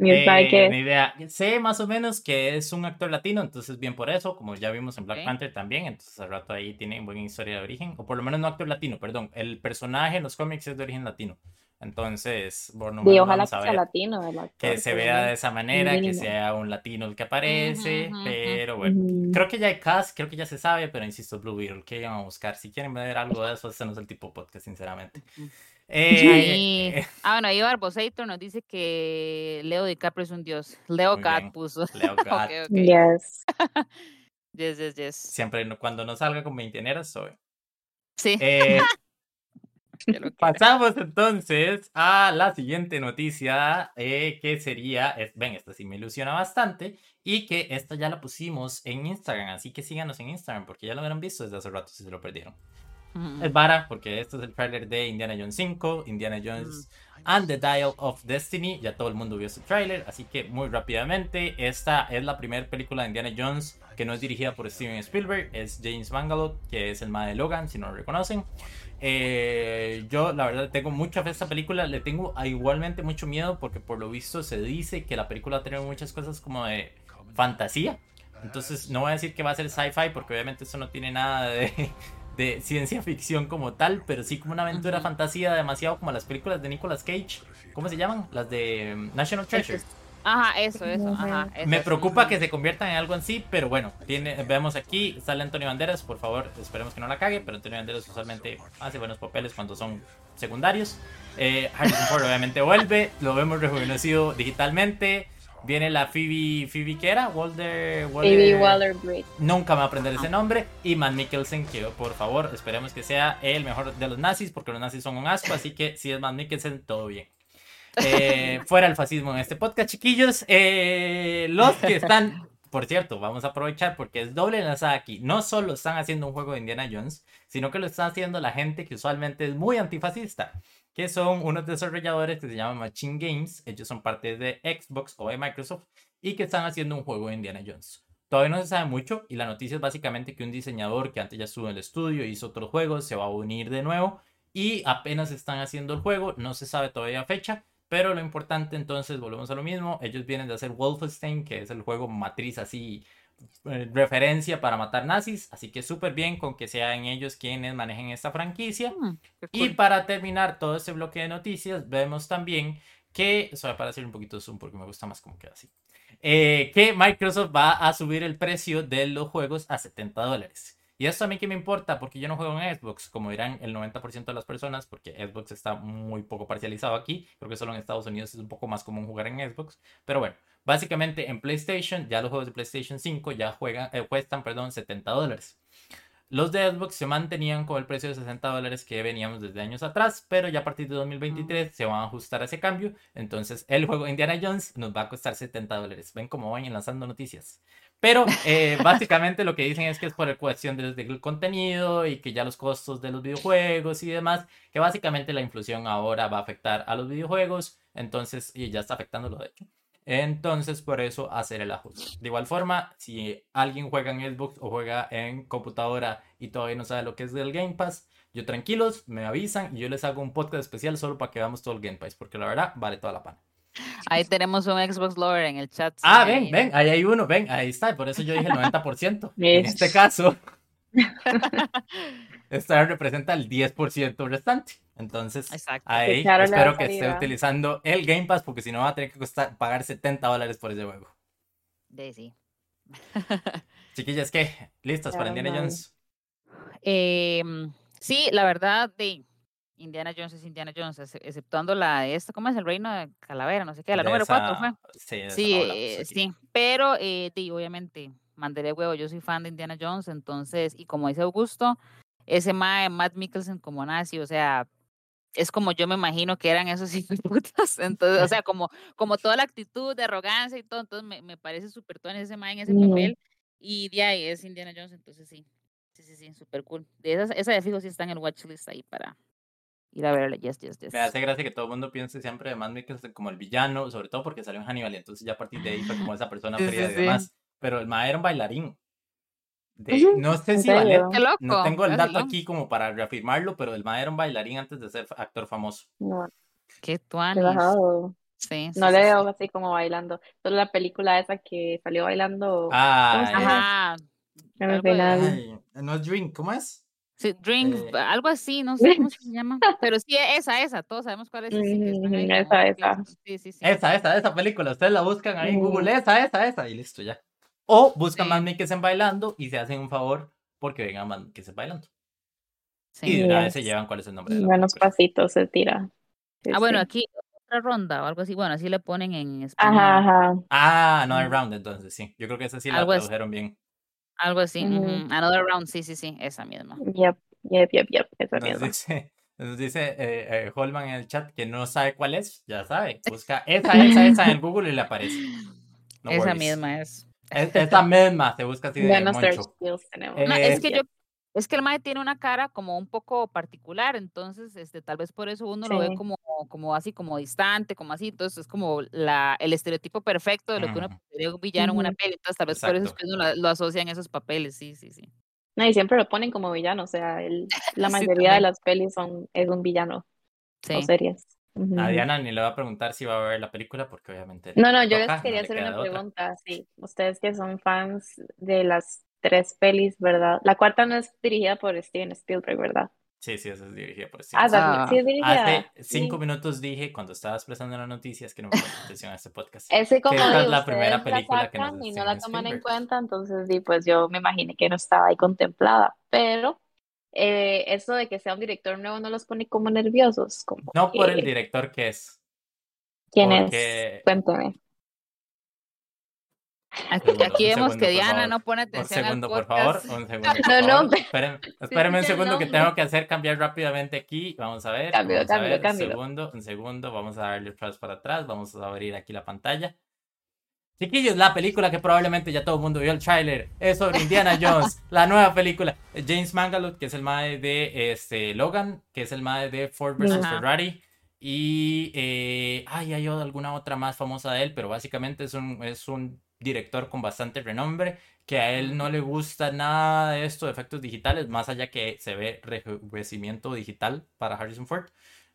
S1: Eh, ni idea. Sé más o menos que es un actor latino, entonces bien por eso, como ya vimos en Black. Panther también, entonces al rato ahí tiene buena historia de origen, o por lo menos no actor latino, perdón. El personaje en los cómics es de origen latino. Entonces,
S3: Y
S1: menos
S3: ojalá
S1: vamos
S3: que sea latino actor,
S1: que se vea de esa manera, que sea un latino el que aparece,
S2: ujú, ujú.
S1: pero bueno.
S3: Ujú.
S1: Creo que ya hay cast, creo que ya se sabe, pero insisto, Blue Beetle, ¿qué iban a buscar? Si quieren ver algo de eso, este no es el tipo de podcast, sinceramente. Eh, eh,
S2: Ah, bueno, ahí Barbosator nos dice que Leo DiCaprio es un dios. Leo
S1: bien.
S2: puso.
S1: Leo
S2: Ok,
S1: God.
S2: ok.
S3: Yes.
S2: Yes, yes, yes.
S1: Siempre cuando no salga con veinteaneras soy.
S2: Sí,
S1: Eh,
S2: que.
S1: pasamos entonces a la siguiente noticia, eh, que sería, es- ven, esta sí me ilusiona bastante, y que esta ya la pusimos en Instagram, así que síganos en Instagram, porque ya lo habrán visto desde hace rato si se lo perdieron.
S2: Ujú.
S1: Es vara, porque este es el trailer de Indiana Jones 5. Indiana Jones and the Dial of Destiny. Ya todo el mundo vio ese tráiler, así que muy rápidamente, esta es la primera película de Indiana Jones que no es dirigida por Steven Spielberg, es James Mangold, que es el madre de Logan, si no lo reconocen. Eh, yo la verdad tengo mucha fe a esta película, le tengo igualmente mucho miedo porque por lo visto se dice que la película tiene muchas cosas como de fantasía. Entonces no voy a decir que va a ser sci-fi porque obviamente eso no tiene nada de, de ciencia ficción como tal, pero sí como una aventura fantasía demasiado como las películas de Nicolas Cage. ¿Cómo se llaman? Las de mm, National Treasure.
S2: Ajá, eso, eso, ajá.
S1: Me
S2: eso,
S1: preocupa
S2: ujú.
S1: que se conviertan en algo así, pero bueno, tiene, vemos aquí, sale Antonio Banderas, por favor, esperemos que no la cague, pero Antonio Banderas usualmente hace buenos papeles cuando son secundarios. Eh, Harrison Ford obviamente vuelve, lo vemos rejuvenecido digitalmente. Viene la Phoebe, Phoebe que era, Walder,
S3: Phoebe Waller-Bridge.
S1: Nunca me va a aprender ese nombre. Y Matt Mikkelsen, que por favor, esperemos que sea el mejor de los nazis, porque los nazis son un asco, así que si es Matt Mikkelsen, todo bien. Eh, fuera el fascismo en este podcast, chiquillos. Eh, los que están, por cierto, vamos a aprovechar porque es doble enlazada aquí. No solo están haciendo un juego de Indiana Jones, sino que lo están haciendo la gente que usualmente es muy antifascista, que son unos desarrolladores que se llaman Machine Games. Ellos son parte de Xbox o de Microsoft y que están haciendo un juego de Indiana Jones. Todavía no se sabe mucho y la noticia es básicamente que un diseñador que antes ya estuvo en el estudio, hizo otros juegos, se va a unir de nuevo y apenas están haciendo el juego, no se sabe todavía fecha, pero lo importante entonces, volvemos a lo mismo, ellos vienen de hacer Wolfenstein, que es el juego matriz así, eh, referencia para matar nazis, así que súper bien con que sean ellos quienes manejen esta franquicia.
S2: Mm, qué
S1: Y
S2: cool.
S1: para terminar todo este bloque de noticias, vemos también que, o sea, para hacer un poquito zoom porque me gusta más como queda así, eh, que Microsoft va a subir el precio de los juegos a 70 dólares. Y esto a mí que me importa porque yo no juego en Xbox, como dirán el 90% de las personas, porque Xbox está muy poco parcializado aquí. Creo que solo en Estados Unidos es un poco más común jugar en Xbox. Pero bueno, básicamente en PlayStation, ya los juegos de PlayStation 5 ya juegan, eh, cuestan perdón, 70 dólares. Los de Xbox se mantenían con el precio de 60 dólares que veníamos desde años atrás, pero ya a partir de 2023 se van a ajustar a ese cambio. Entonces el juego Indiana Jones nos va a costar 70 dólares. Ven cómo van enlazando noticias. Pero eh, básicamente lo que dicen es que es por cuestión del, del contenido y que ya los costos de los videojuegos y demás, que básicamente la inflación ahora va a afectar a los videojuegos, entonces, y ya está afectándolo de hecho. Entonces, por eso hacer el ajuste. De igual forma, si alguien juega en Xbox o juega en computadora y todavía no sabe lo que es del Game Pass, yo tranquilos, me avisan y yo les hago un podcast especial solo para que veamos todo el Game Pass, porque la verdad vale toda la pena.
S2: Ahí tenemos un Xbox Lover en el chat.
S1: Ah,
S2: sí,
S1: ven, ven, ahí hay uno, ven, ahí está, por eso yo dije el 90%. en
S3: Es-
S1: este caso, esta representa el 10% restante. Entonces,
S2: Exacto.
S1: ahí espero que esté utilizando el Game Pass porque si no va a tener que costar, pagar 70 dólares por ese juego.
S2: De sí.
S1: Chiquillas, ¿qué? ¿Listas para Indiana. Jones?
S2: Em, sí, la verdad, de Indiana Jones es Indiana Jones, ex- exceptuando la de esta, ¿cómo es? El reino de Calavera, no sé qué, la
S1: De
S2: número 4
S1: esa-
S2: fue.
S1: Sí,
S2: Sí,
S1: no hablamos
S2: eh, sí, pero eh, di, obviamente, mandaré huevo, yo soy fan de Indiana Jones, entonces, y como dice Augusto, ese mae, Matt Mikkelsen como nazi, o sea, es como yo me imagino que eran esos putas, entonces, o sea, como, como toda la actitud de arrogancia y todo, entonces me, me parece súper tuanis ese mae en ese papel, y de ahí es Indiana Jones, entonces sí, sí, sí, sí, súper cool. De esas, esa de fijo sí está en el watchlist ahí para ir a verla, yes, yes, yes.
S1: Me hace gracia que todo el mundo piense siempre de Matt Mikkelsen como el villano, sobre todo porque salió en Hannibal, y entonces ya a partir de ahí fue como esa persona
S2: Sí,
S1: fría
S2: sí,
S1: y
S2: sí.
S1: demás. Pero el mae era un bailarín. De- no sé si
S2: loco.
S1: no tengo el dato aquí como para reafirmarlo, pero el mae era un bailarín antes de ser actor famoso.
S3: No,
S2: Qué tuanis. Sí, sí,
S3: No
S2: sí,
S3: le
S2: sí.
S3: veo así como bailando. Solo la película esa que salió bailando
S1: Ah?
S2: Ajá.
S3: en el final.
S1: ay, no es Drink, ¿cómo es?
S2: Sí, Drink,
S1: Eh.
S2: algo así, no sé cómo se llama. Pero sí, esa, esa, todos sabemos cuál es. ahí como
S3: esa, esa.
S2: clase. Sí, sí, sí.
S1: Esa, esa, esa película. Ustedes la buscan ahí en
S3: Ujú.
S1: Google, esa, esa, esa, y listo ya. O buscan
S2: Sí.
S1: más Mikkelsen bailando y se hacen un favor porque vengan más Mikkelsen bailando.
S2: sí.
S1: Y de una vez se llevan cuál es el nombre de la
S3: Buenos
S1: película.
S3: pasitos se tira. Sí,
S2: Ah, bueno, aquí otra ronda o algo así. Bueno, así le ponen en español.
S3: Ajá, ajá.
S1: Ah, Another
S2: Ujú.
S1: Round, entonces sí. Yo creo que esa sí la
S2: Algo
S1: tradujeron bien.
S2: Algo así.
S3: Ujú.
S2: Another round, sí, sí, sí, esa misma.
S3: Yep, yep, yep, yep. Esa
S1: Nos
S3: misma.
S1: dice, nos dice eh, eh, Holman en el chat que no sabe cuál es. Ya sabe. Busca esa, esa, esa en Google y le aparece. No
S2: esa
S1: worries.
S2: misma es.
S1: Es- esa misma se busca así de moncho.
S3: skills tenemos.
S2: No,
S1: Eh,
S2: es que yo, es que el mae tiene una cara como un poco particular, entonces, este, tal vez por eso uno lo ve
S3: Sí.
S2: como como así, como distante, como así. Entonces es como la, el estereotipo perfecto de lo que uno
S1: Ujú,
S2: sería un villano en una peli. Entonces tal vez por eso es
S1: Exacto.
S2: que uno lo, lo asocia en esos papeles. Sí, sí, sí.
S3: No, y siempre lo ponen como villano, o sea, el, la
S2: Sí,
S3: mayoría de
S2: también.
S3: las pelis son, es un villano o
S2: Sí.
S3: series. Ujú,
S1: A. Diana ni le va a preguntar si va a ver la película porque obviamente
S3: No, no, yo les
S1: toca, no
S3: quería
S1: le
S3: hacer una
S1: de otra.
S3: pregunta, sí. Ustedes que son fans de las tres pelis, ¿verdad? La cuarta no es dirigida por Steven Spielberg, ¿verdad?
S1: Sí, sí, esa es dirigida por Steven
S3: Ah,
S1: Spielberg.
S3: también, sí
S2: Ah,
S3: es dirigida,
S1: Hace cinco
S3: sí.
S1: minutos dije, cuando estabas presentando las noticias, que no me ponía atención a este podcast,
S3: Ese
S1: que
S3: como
S1: es la primera
S3: ustedes la
S1: película que no es
S3: sacan
S1: de
S3: y no la toman en cuenta, entonces sí, pues yo me imaginé que no estaba ahí contemplada, pero eh, eso de que sea un director nuevo no los pone como nerviosos, como
S1: No por el director que es,
S3: ¿quién es?
S1: porque... Un
S2: aquí, aquí
S1: un
S2: vemos
S1: segundo,
S2: que
S1: por
S2: Diana
S1: favor.
S2: no pone
S1: Un
S2: atención al
S1: segundo, por favor. Un segundo, por
S3: No, no,
S1: favor.
S3: me-
S1: Espérenme, un segundo que tengo que hacer cambiar rápidamente aquí. Vamos a ver,
S3: Cámbialo,
S1: vamos a
S3: cámbialo,
S1: ver. Un
S3: cámbialo.
S1: segundo, un segundo. Vamos a darle atrás para atrás. Vamos a abrir aquí la pantalla. Chiquillos, la película que probablemente ya todo el mundo vio el tráiler es sobre Indiana Jones, la nueva película. James Mangold, que es el mae de este, Logan, que es el mae de Ford vs. Ferrari. Y eh, ay, hay alguna otra más famosa de él, pero básicamente es un, es un director con bastante renombre, que a él no le gusta nada de esto de efectos digitales, más allá que se ve rejuvenecimiento digital para Harrison Ford.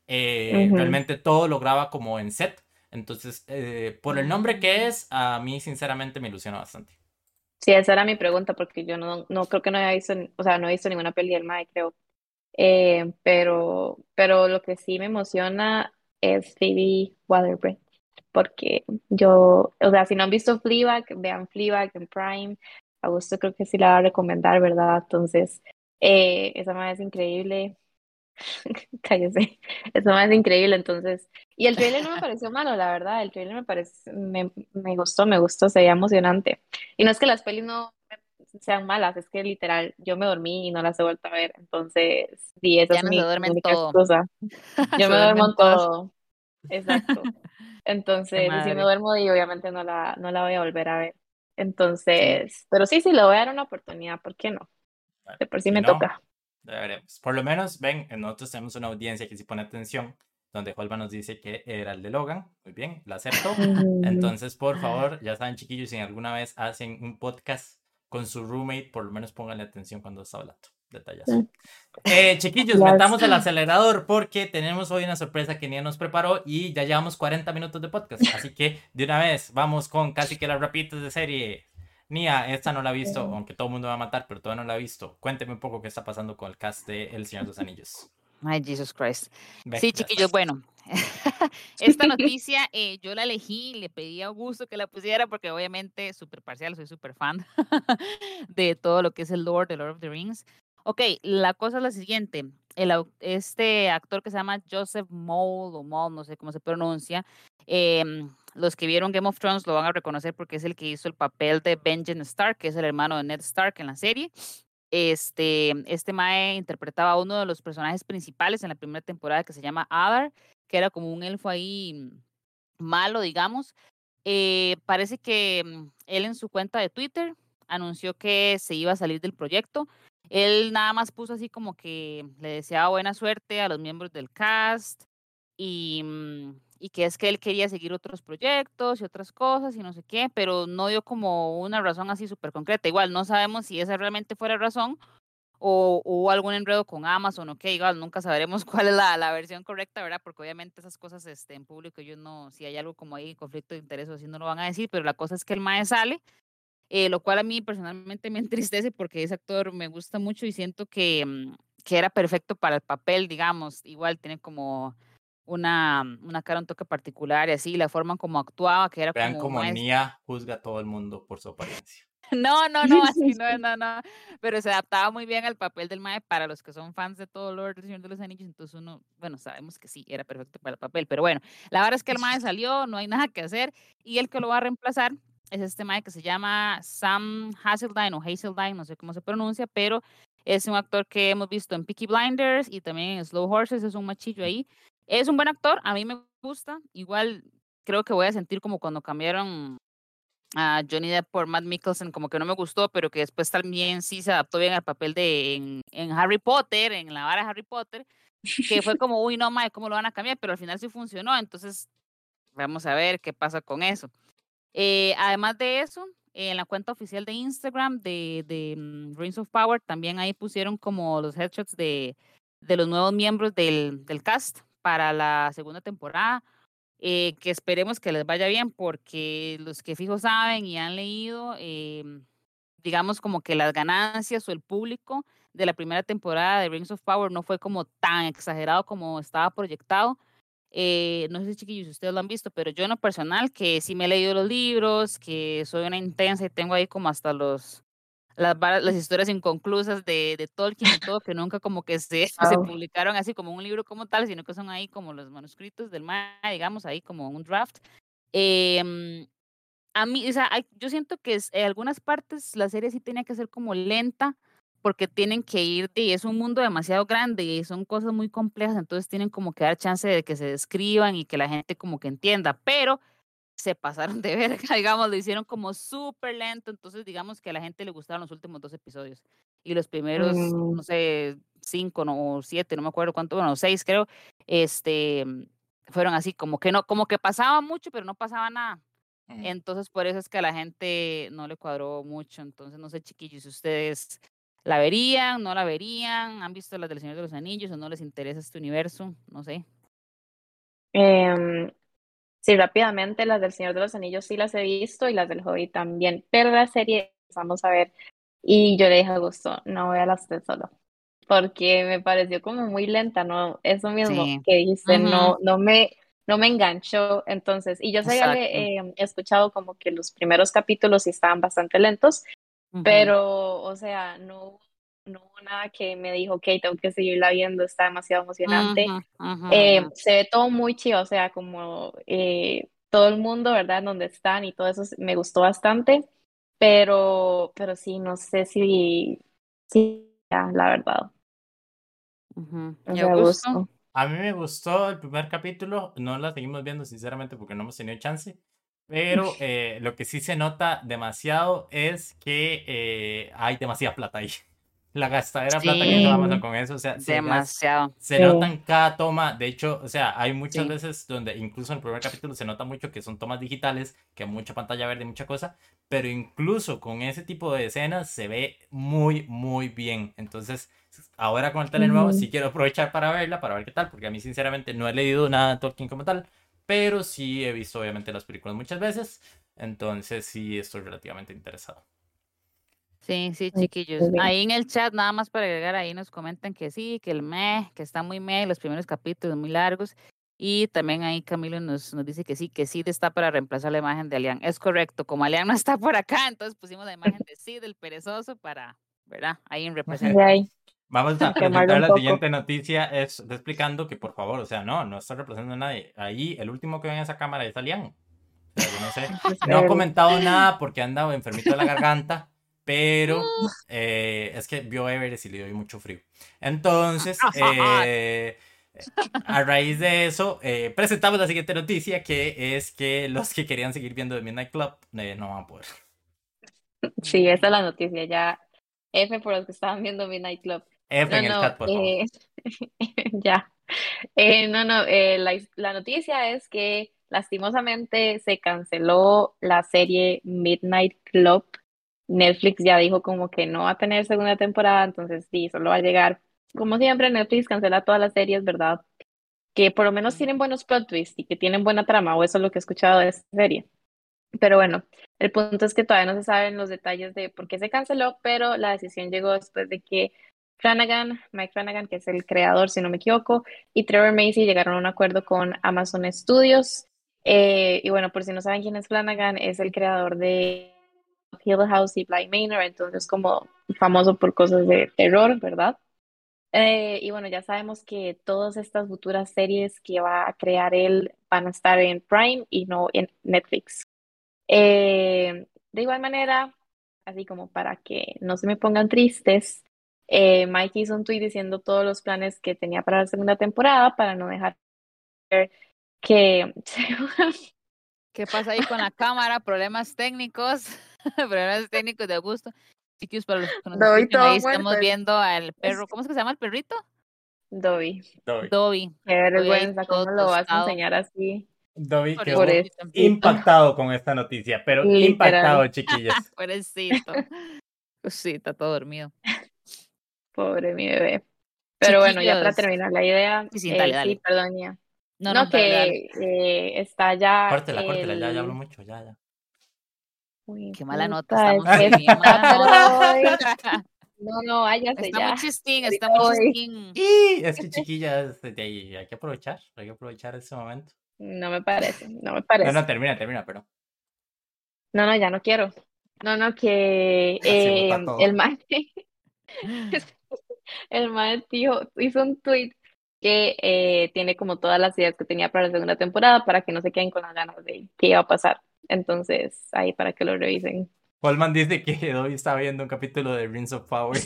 S1: Eh. Realmente todo lo graba como en set. Entonces, eh, por el nombre que es, a mí sinceramente me ilusiona bastante.
S3: Sí, esa era mi pregunta, porque yo no, no creo que no haya visto, o sea, no he visto ninguna peli del Mae, creo. Eh, pero, pero lo que sí me emociona es Phoebe Waller-Bridge, porque yo, o sea, si no han visto Fleabag, vean Fleabag en Prime. Augusto creo que sí la va a recomendar, ¿verdad? Entonces, eh, esa mae es increíble. Cállese, esa mae es increíble, entonces. Y el trailer no me pareció malo, la verdad. El trailer me parece, me, me gustó, me gustó, se veía emocionante. Y no es que las pelis no sean malas, es que literal yo me dormí y no las he vuelto a ver. Entonces, sí, esa
S2: Ya
S3: es
S2: no se
S3: mi
S2: en
S3: única
S2: todo.
S3: excusa. Yo
S2: Se
S3: me duermo
S2: todas.
S3: todo. Exacto. Entonces, si me duermo y obviamente no la, no la voy a volver a ver.
S1: Sí.
S3: Entonces, pero sí, sí, le voy a dar una oportunidad, ¿por qué no?
S1: Bueno,
S3: De por sí
S1: si
S3: me
S1: no,
S3: toca.
S1: Por lo menos, ven, nosotros tenemos una audiencia que sí pone atención, donde Holva nos dice que era el de Logan. Muy bien, la aceptó.
S3: Ujú.
S1: Entonces, por favor, ya saben, chiquillos, si alguna vez hacen un podcast con su roommate, por lo menos pónganle atención cuando está hablando. Detallazo.
S3: Mm.
S1: Eh, chiquillos, metamos el acelerador porque tenemos hoy una sorpresa que Nia nos preparó y ya llevamos 40 minutos de podcast. Así que de una vez vamos con casi que las rapiditas de serie. Nia, esta no la he visto, aunque todo el mundo va a matar, pero todavía no la he visto. Cuénteme un poco qué está pasando con el cast de El Señor de los Anillos.
S2: Ay, Jesus Christ.
S1: Ve,
S2: Sí, chiquillos, bueno, esta noticia eh, yo la elegí, le pedí a Augusto que la pusiera porque obviamente súper parcial, soy súper fan de todo lo que es el Lord, de Lord of the Rings. Ok, la cosa es la siguiente, este actor que se llama Joseph Mould o Mould, no sé cómo se pronuncia, em, los que vieron Game of Thrones lo van a reconocer porque es el que hizo el papel de Benjen Stark, que es el hermano de Ned Stark en la serie. Este, este Mae interpretaba a uno de los personajes principales en la primera temporada que se llama Adar, que era como un elfo ahí mm, malo, digamos. Eh, parece que mm, él en su cuenta de Twitter anunció que se iba a salir del proyecto. Él nada más puso así como que le deseaba buena suerte a los miembros del cast y, mm, y que es que él quería seguir otros proyectos y otras cosas y no sé qué, pero no dio como una razón así súper concreta. Igual no sabemos si esa realmente fue la razón o hubo algún enredo con Amazon o qué, igual nunca sabremos cuál es la, la versión correcta, ¿verdad? Porque obviamente esas cosas este, en público, yo no, si hay algo como ahí, conflicto de interés o así, no lo van a decir, pero la cosa es que el MAE sale, eh, lo cual a mí personalmente me entristece porque ese actor me gusta mucho y siento que, mm, que era perfecto para el papel, digamos, igual tiene como una, una cara un toque particular y así, la forma como actuaba, que era
S1: Vean
S2: como
S1: cómo
S2: más-
S1: Nia juzga a todo el mundo por su apariencia.
S2: No, no, no, así no, no, no. Pero se adaptaba muy bien al papel del Mae para los que son fans de todo Lord del Señor de los Anillos. Entonces uno, bueno, sabemos que sí, era perfecto para el papel. Pero bueno, la verdad es que el Mae salió, no hay nada que hacer. Y el que lo va a reemplazar es este Mae que se llama Sam Hazeldine o Hazeldine, no sé cómo se pronuncia, pero es un actor que hemos visto en Peaky Blinders y también en Slow Horses, es un machillo ahí. Es un buen actor, a mí me gusta. Igual creo que voy a sentir como cuando cambiaron a Johnny Depp por Matt Mikkelsen como que no me gustó, pero que después también sí se adaptó bien al papel de en, en Harry Potter, en la vara de Harry Potter, que fue como, uy, no, mae, ¿cómo lo van a cambiar? Pero al final sí funcionó, entonces vamos a ver qué pasa con eso. Eh, además de eso, en la cuenta oficial de Instagram de, mm, Rings of Power, también ahí pusieron como los headshots de, los nuevos miembros del, cast para la segunda temporada. Eh, que esperemos que les vaya bien, porque los que fijo saben y han leído, em, digamos como que las ganancias o el público de la primera temporada de Rings of Power no fue como tan exagerado como estaba proyectado. Eh, no sé, chiquillos, si ustedes lo han visto, pero yo en lo personal, que sí me he leído los libros, que soy una intensa y tengo ahí como hasta los las, las historias inconclusas de, de Tolkien y todo, que nunca como que se, se publicaron así como un libro como tal, sino que son ahí como los manuscritos del mar, digamos, ahí como un draft. Eh, a mí, o sea, yo siento que en algunas partes la serie sí tenía que ser como lenta, porque tienen que ir, y es un mundo demasiado grande y son cosas muy complejas, entonces tienen como que dar chance de que se describan y que la gente como que entienda, pero se pasaron de verga, digamos, lo hicieron como súper lento, entonces digamos que a la gente le gustaron los últimos dos episodios y los primeros,
S3: Mm,
S2: no sé, cinco no, o siete, no me acuerdo cuánto, bueno, seis creo, este, fueron así, como que no, como que pasaba mucho, pero no pasaba nada.
S1: Mm.
S2: Entonces, por eso es que a la gente no le cuadró mucho. Entonces, no sé, chiquillos, si ustedes la verían, no la verían, han visto las del Señor de los Anillos o no les interesa este universo, no sé.
S3: em, sí, rápidamente, las del Señor de los Anillos sí las he visto y las del Hobbit también, pero la serie vamos a ver y yo le dije a Gusto, no voy a las tres solo, porque me pareció como muy lenta, ¿no? Eso mismo
S2: Sí.
S3: que
S2: Ujú,
S3: no, no me, no me enganchó, entonces, y yo sé, eh, he escuchado como que los primeros capítulos sí estaban bastante lentos, Pero, o sea, no, no hubo nada que me dijo, ok, tengo que seguirla viendo, está demasiado emocionante.
S2: ujú, ujú,
S3: Eh,
S2: ujú.
S3: se ve todo muy chido, o sea, como eh, todo el mundo, ¿verdad? Donde están y todo eso me gustó bastante, pero, pero sí, no sé si, si, ya, la verdad,
S2: ujú.
S3: no
S2: ¿Y
S3: sé,
S2: Augusto?
S3: gusto.
S1: A mí me gustó el primer capítulo, no la seguimos viendo sinceramente porque no hemos tenido chance, pero eh, lo que sí se nota demasiado es que eh, hay demasiada plata ahí. La gastadera plata que hizo Amazon con eso, o sea, se,
S2: Demasiado.
S1: se
S3: sí.
S1: nota en cada toma. De hecho, o sea, hay muchas
S2: Sí.
S1: veces donde incluso en el primer capítulo se nota mucho que son tomas digitales, que mucha pantalla verde mucha cosa, pero incluso con ese tipo de escenas se ve muy, muy bien. Entonces, ahora con el tele nuevo, sí quiero aprovechar para verla, para ver qué tal, porque a mí sinceramente no he leído nada de Tolkien como tal, pero sí he visto obviamente las películas muchas veces, entonces sí estoy relativamente interesado.
S2: Sí, sí, chiquillos. Ahí en el chat, nada más para agregar, ahí nos comentan que sí, que el meh, que está muy meh, los primeros capítulos muy largos. Y también ahí Camilo nos, nos dice que sí, que Sid está para reemplazar la imagen de Alian. Es correcto, como Alian no está por acá, entonces pusimos la imagen de Sid, el perezoso, para, ¿verdad? Ahí en representación.
S1: Vamos a presentar la siguiente noticia, es explicando que por favor, o sea, no, no está representando a nadie. Ahí el último que ve en esa cámara es Alian. O sea, yo no sé.
S3: Pues
S1: No ha comentado nada porque ha andado enfermito de la garganta, pero eh, es que vio Everest y le dio mucho frío. Entonces, eh, a raíz de eso, eh, presentamos la siguiente noticia, que es que los que querían seguir viendo The Midnight Club eh, no van a poder.
S3: Sí, esa es la noticia, ya. F por los que estaban viendo Midnight Club.
S1: F
S3: No,
S1: en el
S3: no,
S1: chat, por favor.
S3: eh, ya. Eh, no, no, eh, la, la noticia es que lastimosamente se canceló la serie Midnight Club. Netflix ya dijo como que no va a tener segunda temporada, entonces sí, solo va a llegar. Como siempre, Netflix cancela todas las series, ¿verdad? Que por lo menos tienen buenos plot twists y que tienen buena trama, o eso es lo que he escuchado de esta serie. Pero bueno, el punto es que todavía no se saben los detalles de por qué se canceló, pero la decisión llegó después de que Flanagan, Mike Flanagan, que es el creador, si no me equivoco, y Trevor Macy llegaron a un acuerdo con Amazon Studios. Eh, y bueno, por si no saben quién es Flanagan, es el creador de Hill House y Bly Manor, entonces como famoso por cosas de terror, ¿verdad? Eh, y bueno, ya sabemos que todas estas futuras series que va a crear él van a estar en Prime y no en Netflix. Eh, de igual manera, así como para que no se me pongan tristes, eh, Mike hizo un tweet diciendo todos los planes que tenía para la segunda temporada para no dejar que
S2: ¿Qué pasa ahí con la cámara? Problemas técnicos, problemas técnicos de gusto. Chiquillos, para los que nos
S3: Doy
S2: escuchan, ahí estamos
S3: muerto.
S2: viendo al perro. ¿Cómo es que se llama el perrito?
S3: Dobby,
S1: Dobby,
S2: Dobby.
S3: qué vergüenza, ¿cómo lo vas a enseñar así?
S1: Dobby
S2: Por
S1: quedó
S2: eso.
S1: impactado con esta noticia, pero
S3: Literal.
S1: impactado, chiquillos.
S2: Pobrecito. Pues sí, está todo dormido.
S3: Pobre mi bebé. Pero bueno, ya para terminar la idea,
S2: Sí, sí,
S3: eh,
S2: dale,
S3: sí,
S2: dale.
S3: perdón, ya.
S2: No,
S3: No,
S2: no, dale, dale.
S3: que eh, está ya
S1: Córtela, córtela, ya,
S3: el-
S1: ya hablo mucho, ya, ya.
S3: Uy,
S2: Qué mala nota, estamos
S3: es que
S2: mala nota.
S3: No, no, váyase
S2: Está
S3: ya.
S2: muy chistín, está muy chistín.
S1: Y es que chiquillas, de ahí hay que aprovechar, hay que aprovechar ese momento.
S3: No me parece, no me
S1: No,
S3: parece.
S1: no, termina, termina, pero.
S3: No, no, ya no quiero. No, no, que eh, el man, el man dijo, hizo un tweet que eh, tiene como todas las ideas que tenía para la segunda temporada para que no se queden con las ganas de qué iba a pasar. Entonces, ahí para que lo revisen.
S1: Polman dice que Dobby estaba viendo un capítulo de Rings of Power.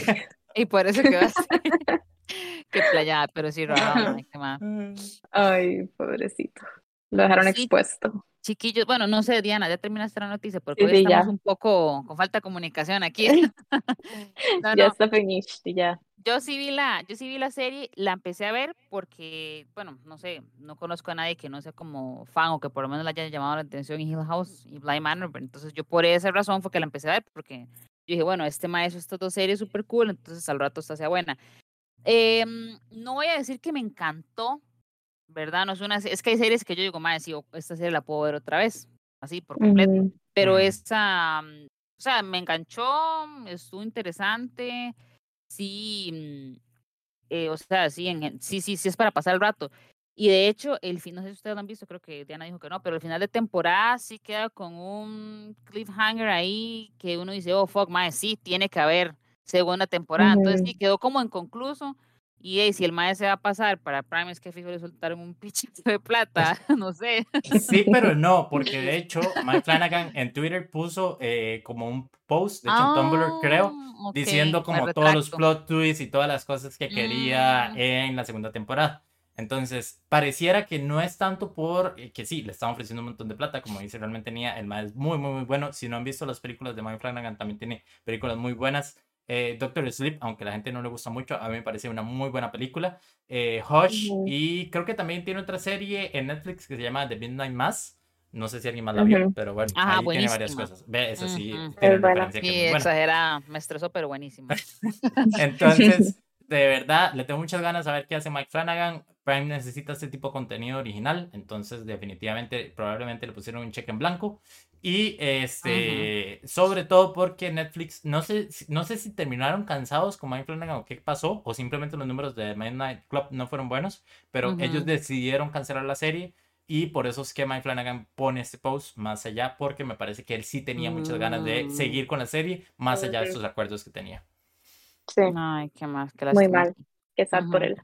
S2: Y por eso quedó así. Qué playa, pero sí, ay,
S3: pobrecito. Lo dejaron
S2: Sí.
S3: expuesto.
S2: Chiquillos, bueno, no sé, Diana, ya terminaste la noticia porque
S3: Sí,
S2: hoy
S3: sí,
S2: estamos
S3: ya.
S2: un poco con falta de comunicación aquí. No,
S3: Ya
S2: no,
S3: está finished, ya.
S2: yo sí vi la, yo sí vi la serie, la empecé a ver porque, bueno, no sé, no conozco a nadie que no sea como fan o que por lo menos le haya llamado la atención Hill House y Blind Manor, pero entonces yo por esa razón fue que la empecé a ver porque yo dije, bueno, este maestro, estas dos series súper cool, entonces al rato esta sea buena. Em, no voy a decir que me encantó, ¿verdad? No es una, es que hay series que yo digo, madre, sí, esta serie la puedo ver otra vez, así por completo
S3: Ujú.
S2: pero
S1: Mm.
S2: esta, mm, o sea, me enganchó, estuvo interesante, sí, mm, eh, o sea, sí, en sí, sí, sí es para pasar el rato. Y de hecho, el fin, no sé si ustedes lo han visto, creo que Diana dijo que no, pero el final de temporada sí queda con un cliffhanger ahí que uno dice, oh, fuck, mae, sí, tiene que haber segunda temporada. Entonces sí, quedó como inconcluso. Y eh, si el mae se va a pasar para Prime, es que fijo le soltaron un pichito de plata, no sé.
S1: Sí, pero no, porque de hecho Mike Flanagan en Twitter puso eh, como un post, de hecho en Tumblr creo,
S2: Ah, ok,
S1: diciendo como todos los plot twists y todas las cosas que quería
S2: Mm.
S1: en la segunda temporada. Entonces, pareciera que no es tanto por eh, que sí, le están ofreciendo un montón de plata, como dice realmente Nia, el más es muy, muy, muy bueno. Si no han visto las películas de Mike Flanagan, también tiene películas muy buenas. Eh, Doctor Sleep, aunque a la gente no le gusta mucho, a mí me parece una muy buena película. Eh, Hush,
S3: Ujú.
S1: y creo que también tiene otra serie en Netflix que se llama The Midnight Mass. No sé si alguien más la vio,
S3: Ujú.
S1: pero bueno,
S2: Ajá,
S1: ahí tiene varias
S2: buenísima.
S1: cosas. Ve, eso sí, tiene
S3: buena.
S1: referencia que
S2: Sí,
S1: buena.
S2: exagerada, me estresó, pero buenísima.
S1: Entonces, de verdad, le tengo muchas ganas de ver qué hace Mike Flanagan. Prime necesita este tipo de contenido original, entonces definitivamente, probablemente le pusieron un cheque en blanco. Y este, sobre todo porque Netflix, no sé, si- no sé si terminaron cansados con Mike Flanagan o qué pasó, o simplemente los números de Midnight Club no fueron buenos, pero ellos decidieron cancelar la serie. Y por eso es que Mike Flanagan pone este post más allá, porque me parece que él sí tenía muchas ganas de
S2: Mm.
S1: seguir con la serie, más allá de estos acuerdos que tenía.
S3: Sí,
S2: Ay, qué más, qué
S3: muy mal. Que sad por
S2: Ujú.
S3: él.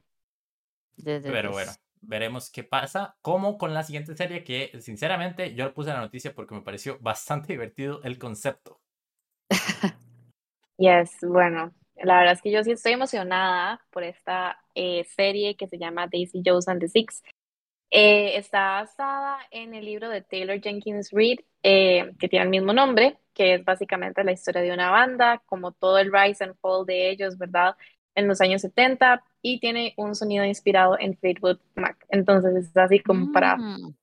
S1: Pero bueno, veremos qué pasa. Como con la siguiente serie que, sinceramente, yo le puse la noticia porque me pareció bastante divertido el concepto.
S3: Yes, bueno, la verdad es que yo sí estoy emocionada por esta eh, serie que se llama Daisy Jones and the Six. Eh, está basada en el libro de Taylor Jenkins Reid, eh, que tiene el mismo nombre, que es básicamente la historia de una banda, como todo el rise and fall de ellos, ¿verdad? En los años 70, y tiene un sonido inspirado en Fleetwood Mac. Entonces es así como para
S2: Mm,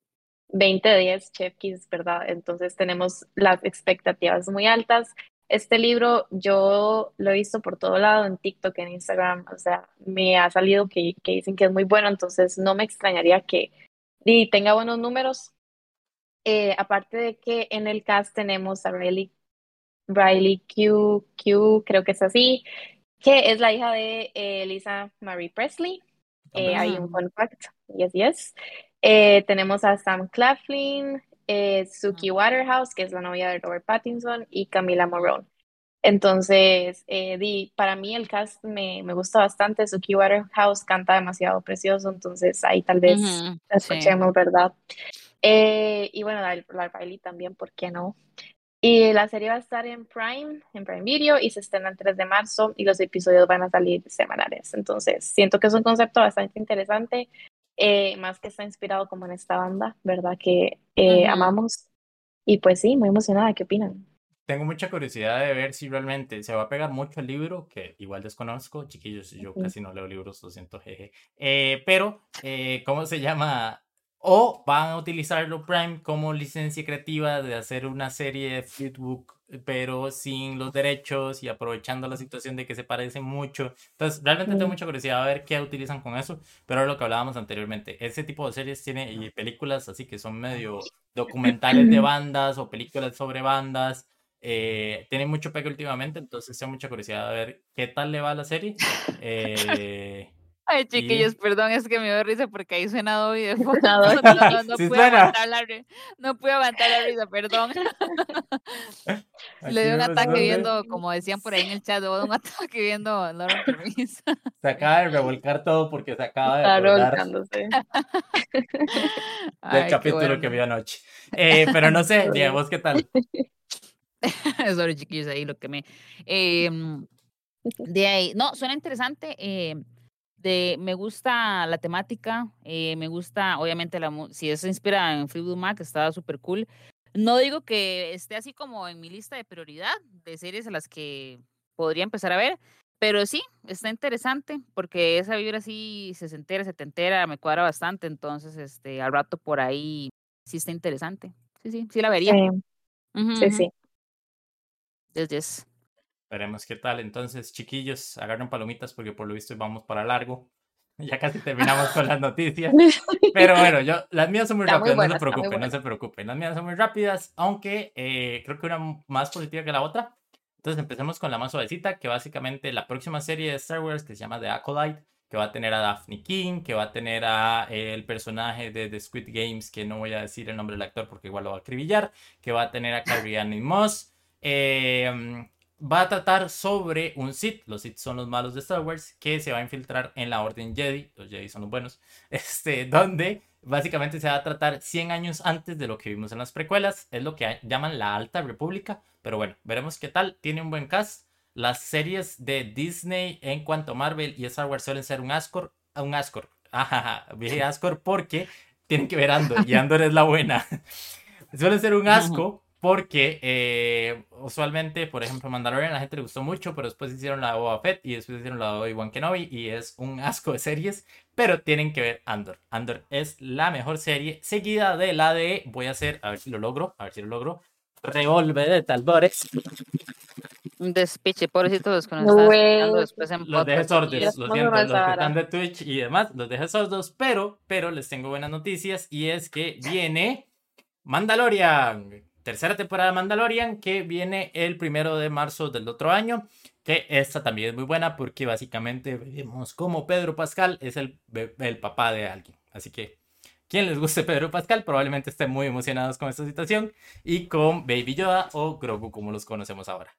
S3: 20 de 10 Chef ¿verdad? Entonces tenemos las expectativas muy altas. Este libro yo lo he visto por todo lado, en TikTok, en Instagram, o sea, me ha salido que, que dicen que es muy bueno, entonces no me extrañaría que y tenga buenos números. Eh, aparte de que en el cast tenemos a Riley, Riley Q, Q, creo que es así, que es la hija de eh, Lisa Marie Presley. Eh, hay un
S2: Ah.
S3: fun fact, yes, yes. Eh, tenemos a Sam Claflin, eh, Suki Waterhouse, que es la novia de Robert Pattinson, y Camila Morrone. Entonces, di, para mí el cast me, me gusta bastante. Suki Waterhouse canta demasiado precioso, entonces ahí tal vez la
S2: sí.
S3: escuchemos, ¿verdad? Y bueno, la, la Riley también, ¿por qué no? Y la serie va a estar en Prime, en Prime Video, y se estrena el 3 de marzo, y los episodios van a salir semanales. Entonces, siento que es un concepto bastante interesante, eh, más que está inspirado como en esta banda, ¿verdad? Que eh,
S2: Ujú.
S3: amamos. Y pues sí, muy emocionada, ¿qué opinan?
S1: Tengo mucha curiosidad de ver si realmente se va a pegar mucho el libro, que igual desconozco, chiquillos, yo casi no leo libros, lo siento, jeje. Eh, pero, eh, ¿cómo se llama? O van a utilizarlo Prime como licencia creativa de hacer una serie de Fleetbook, pero sin los derechos y aprovechando la situación de que se parecen mucho. Entonces, realmente tengo mucha curiosidad a ver qué utilizan con eso, pero lo que hablábamos anteriormente. Ese tipo de series tiene y películas así que son medio documentales de bandas o películas sobre bandas. Eh, tiene mucho pegue últimamente, entonces tengo mucha curiosidad de ver qué tal le va a la serie. Eh,
S2: Ay, chiquillos, perdón, es que me dio risa porque ahí suena Dobby de fondo. No, no, no, pude aguantar la, no pude aguantar la risa, perdón. Le dio un ataque viendo, como decían por ahí en el chat, un ataque viendo Lauren.
S1: Se acaba de revolcar todo porque se acaba de acordar del capítulo que vio anoche. Eh, pero no sé, digamos, ¿qué tal?
S2: Sorry, chiquillos, ahí lo que me... Eh, de ahí, no, suena interesante. Eh, me gusta la temática, eh, me gusta, obviamente, la, si es inspirada en Fleetwood Mac, está súper cool. No digo que esté así como en mi lista de prioridad de series a las que podría empezar a ver, pero sí, está interesante porque esa vibra así sesentera, setentera me cuadra bastante, entonces este al rato por ahí sí está interesante. Sí, sí, sí la vería.
S3: Sí, sí.
S2: Yes, yes.
S1: Veremos qué tal. Entonces, chiquillos, agarren palomitas porque por lo visto vamos para largo. Ya casi terminamos con las noticias. Pero bueno, yo, las mías son muy rápidas, no se preocupen, no se preocupen. Las mías son muy rápidas, aunque eh, creo que una más positiva que la otra. Entonces empecemos con la más suavecita, que básicamente la próxima serie de Star Wars que se llama The Acolyte, que va a tener a Daphne King, que va a tener a eh, el personaje de The Squid Games, que no voy a decir el nombre del actor porque igual lo va a acribillar, que va a tener a Carrie Ann Moss. Eh, va a tratar sobre un Sith, los Sith son los malos de Star Wars, que se va a infiltrar en la Orden Jedi, los Jedi son los buenos, este, donde básicamente se va a tratar 100 años antes de lo que vimos en las precuelas, es lo que llaman la Alta República, pero bueno, veremos qué tal, tiene un buen cast. Las series de Disney en cuanto a Marvel y Star Wars suelen ser un Ascor, un Ascor, ajá, Ascor porque tienen que ver Andor y Andor es la buena. suelen ser un asco porque eh, usualmente, por ejemplo, Mandalorian a la gente le gustó mucho, pero después hicieron la de Boba Fett y después hicieron la de Obi-Wan Kenobi y es un asco de series, pero tienen que ver Andor. Andor es la mejor serie, seguida de la de, voy a hacer, a ver si lo logro, a ver si lo logro, Revolver de Talbores.
S2: Un despiche, pobrecitos los que nos están escuchando después en
S1: Los dejé sordos, lo siento, los que están de Twitch y demás, los dejé sordos, pero, pero les tengo buenas noticias y es que viene Mandalorian tercera temporada de Mandalorian que viene el primero de marzo del otro año. Que esta también es muy buena porque básicamente vemos como Pedro Pascal es el, el papá de alguien. Así que quien les guste Pedro Pascal probablemente estén muy emocionados con esta situación y con Baby Yoda o Grogu como los conocemos ahora.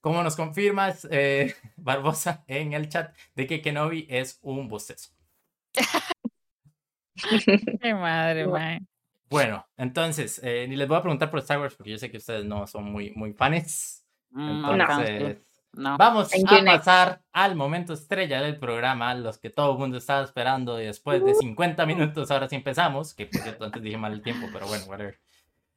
S1: Como nos confirmas, eh, Barbosa, en el chat de que Kenobi es un bostezo.
S2: Qué madre, madre.
S1: Bueno, entonces, eh, ni les voy a preguntar por Star Wars porque yo sé que ustedes no son muy, muy fans. Mm, entonces, vamos a pasar al momento estrella del programa, los que todo el mundo estaba esperando y después de 50 minutos, ahora sí empezamos, que por cierto antes dije mal el tiempo, pero bueno, whatever.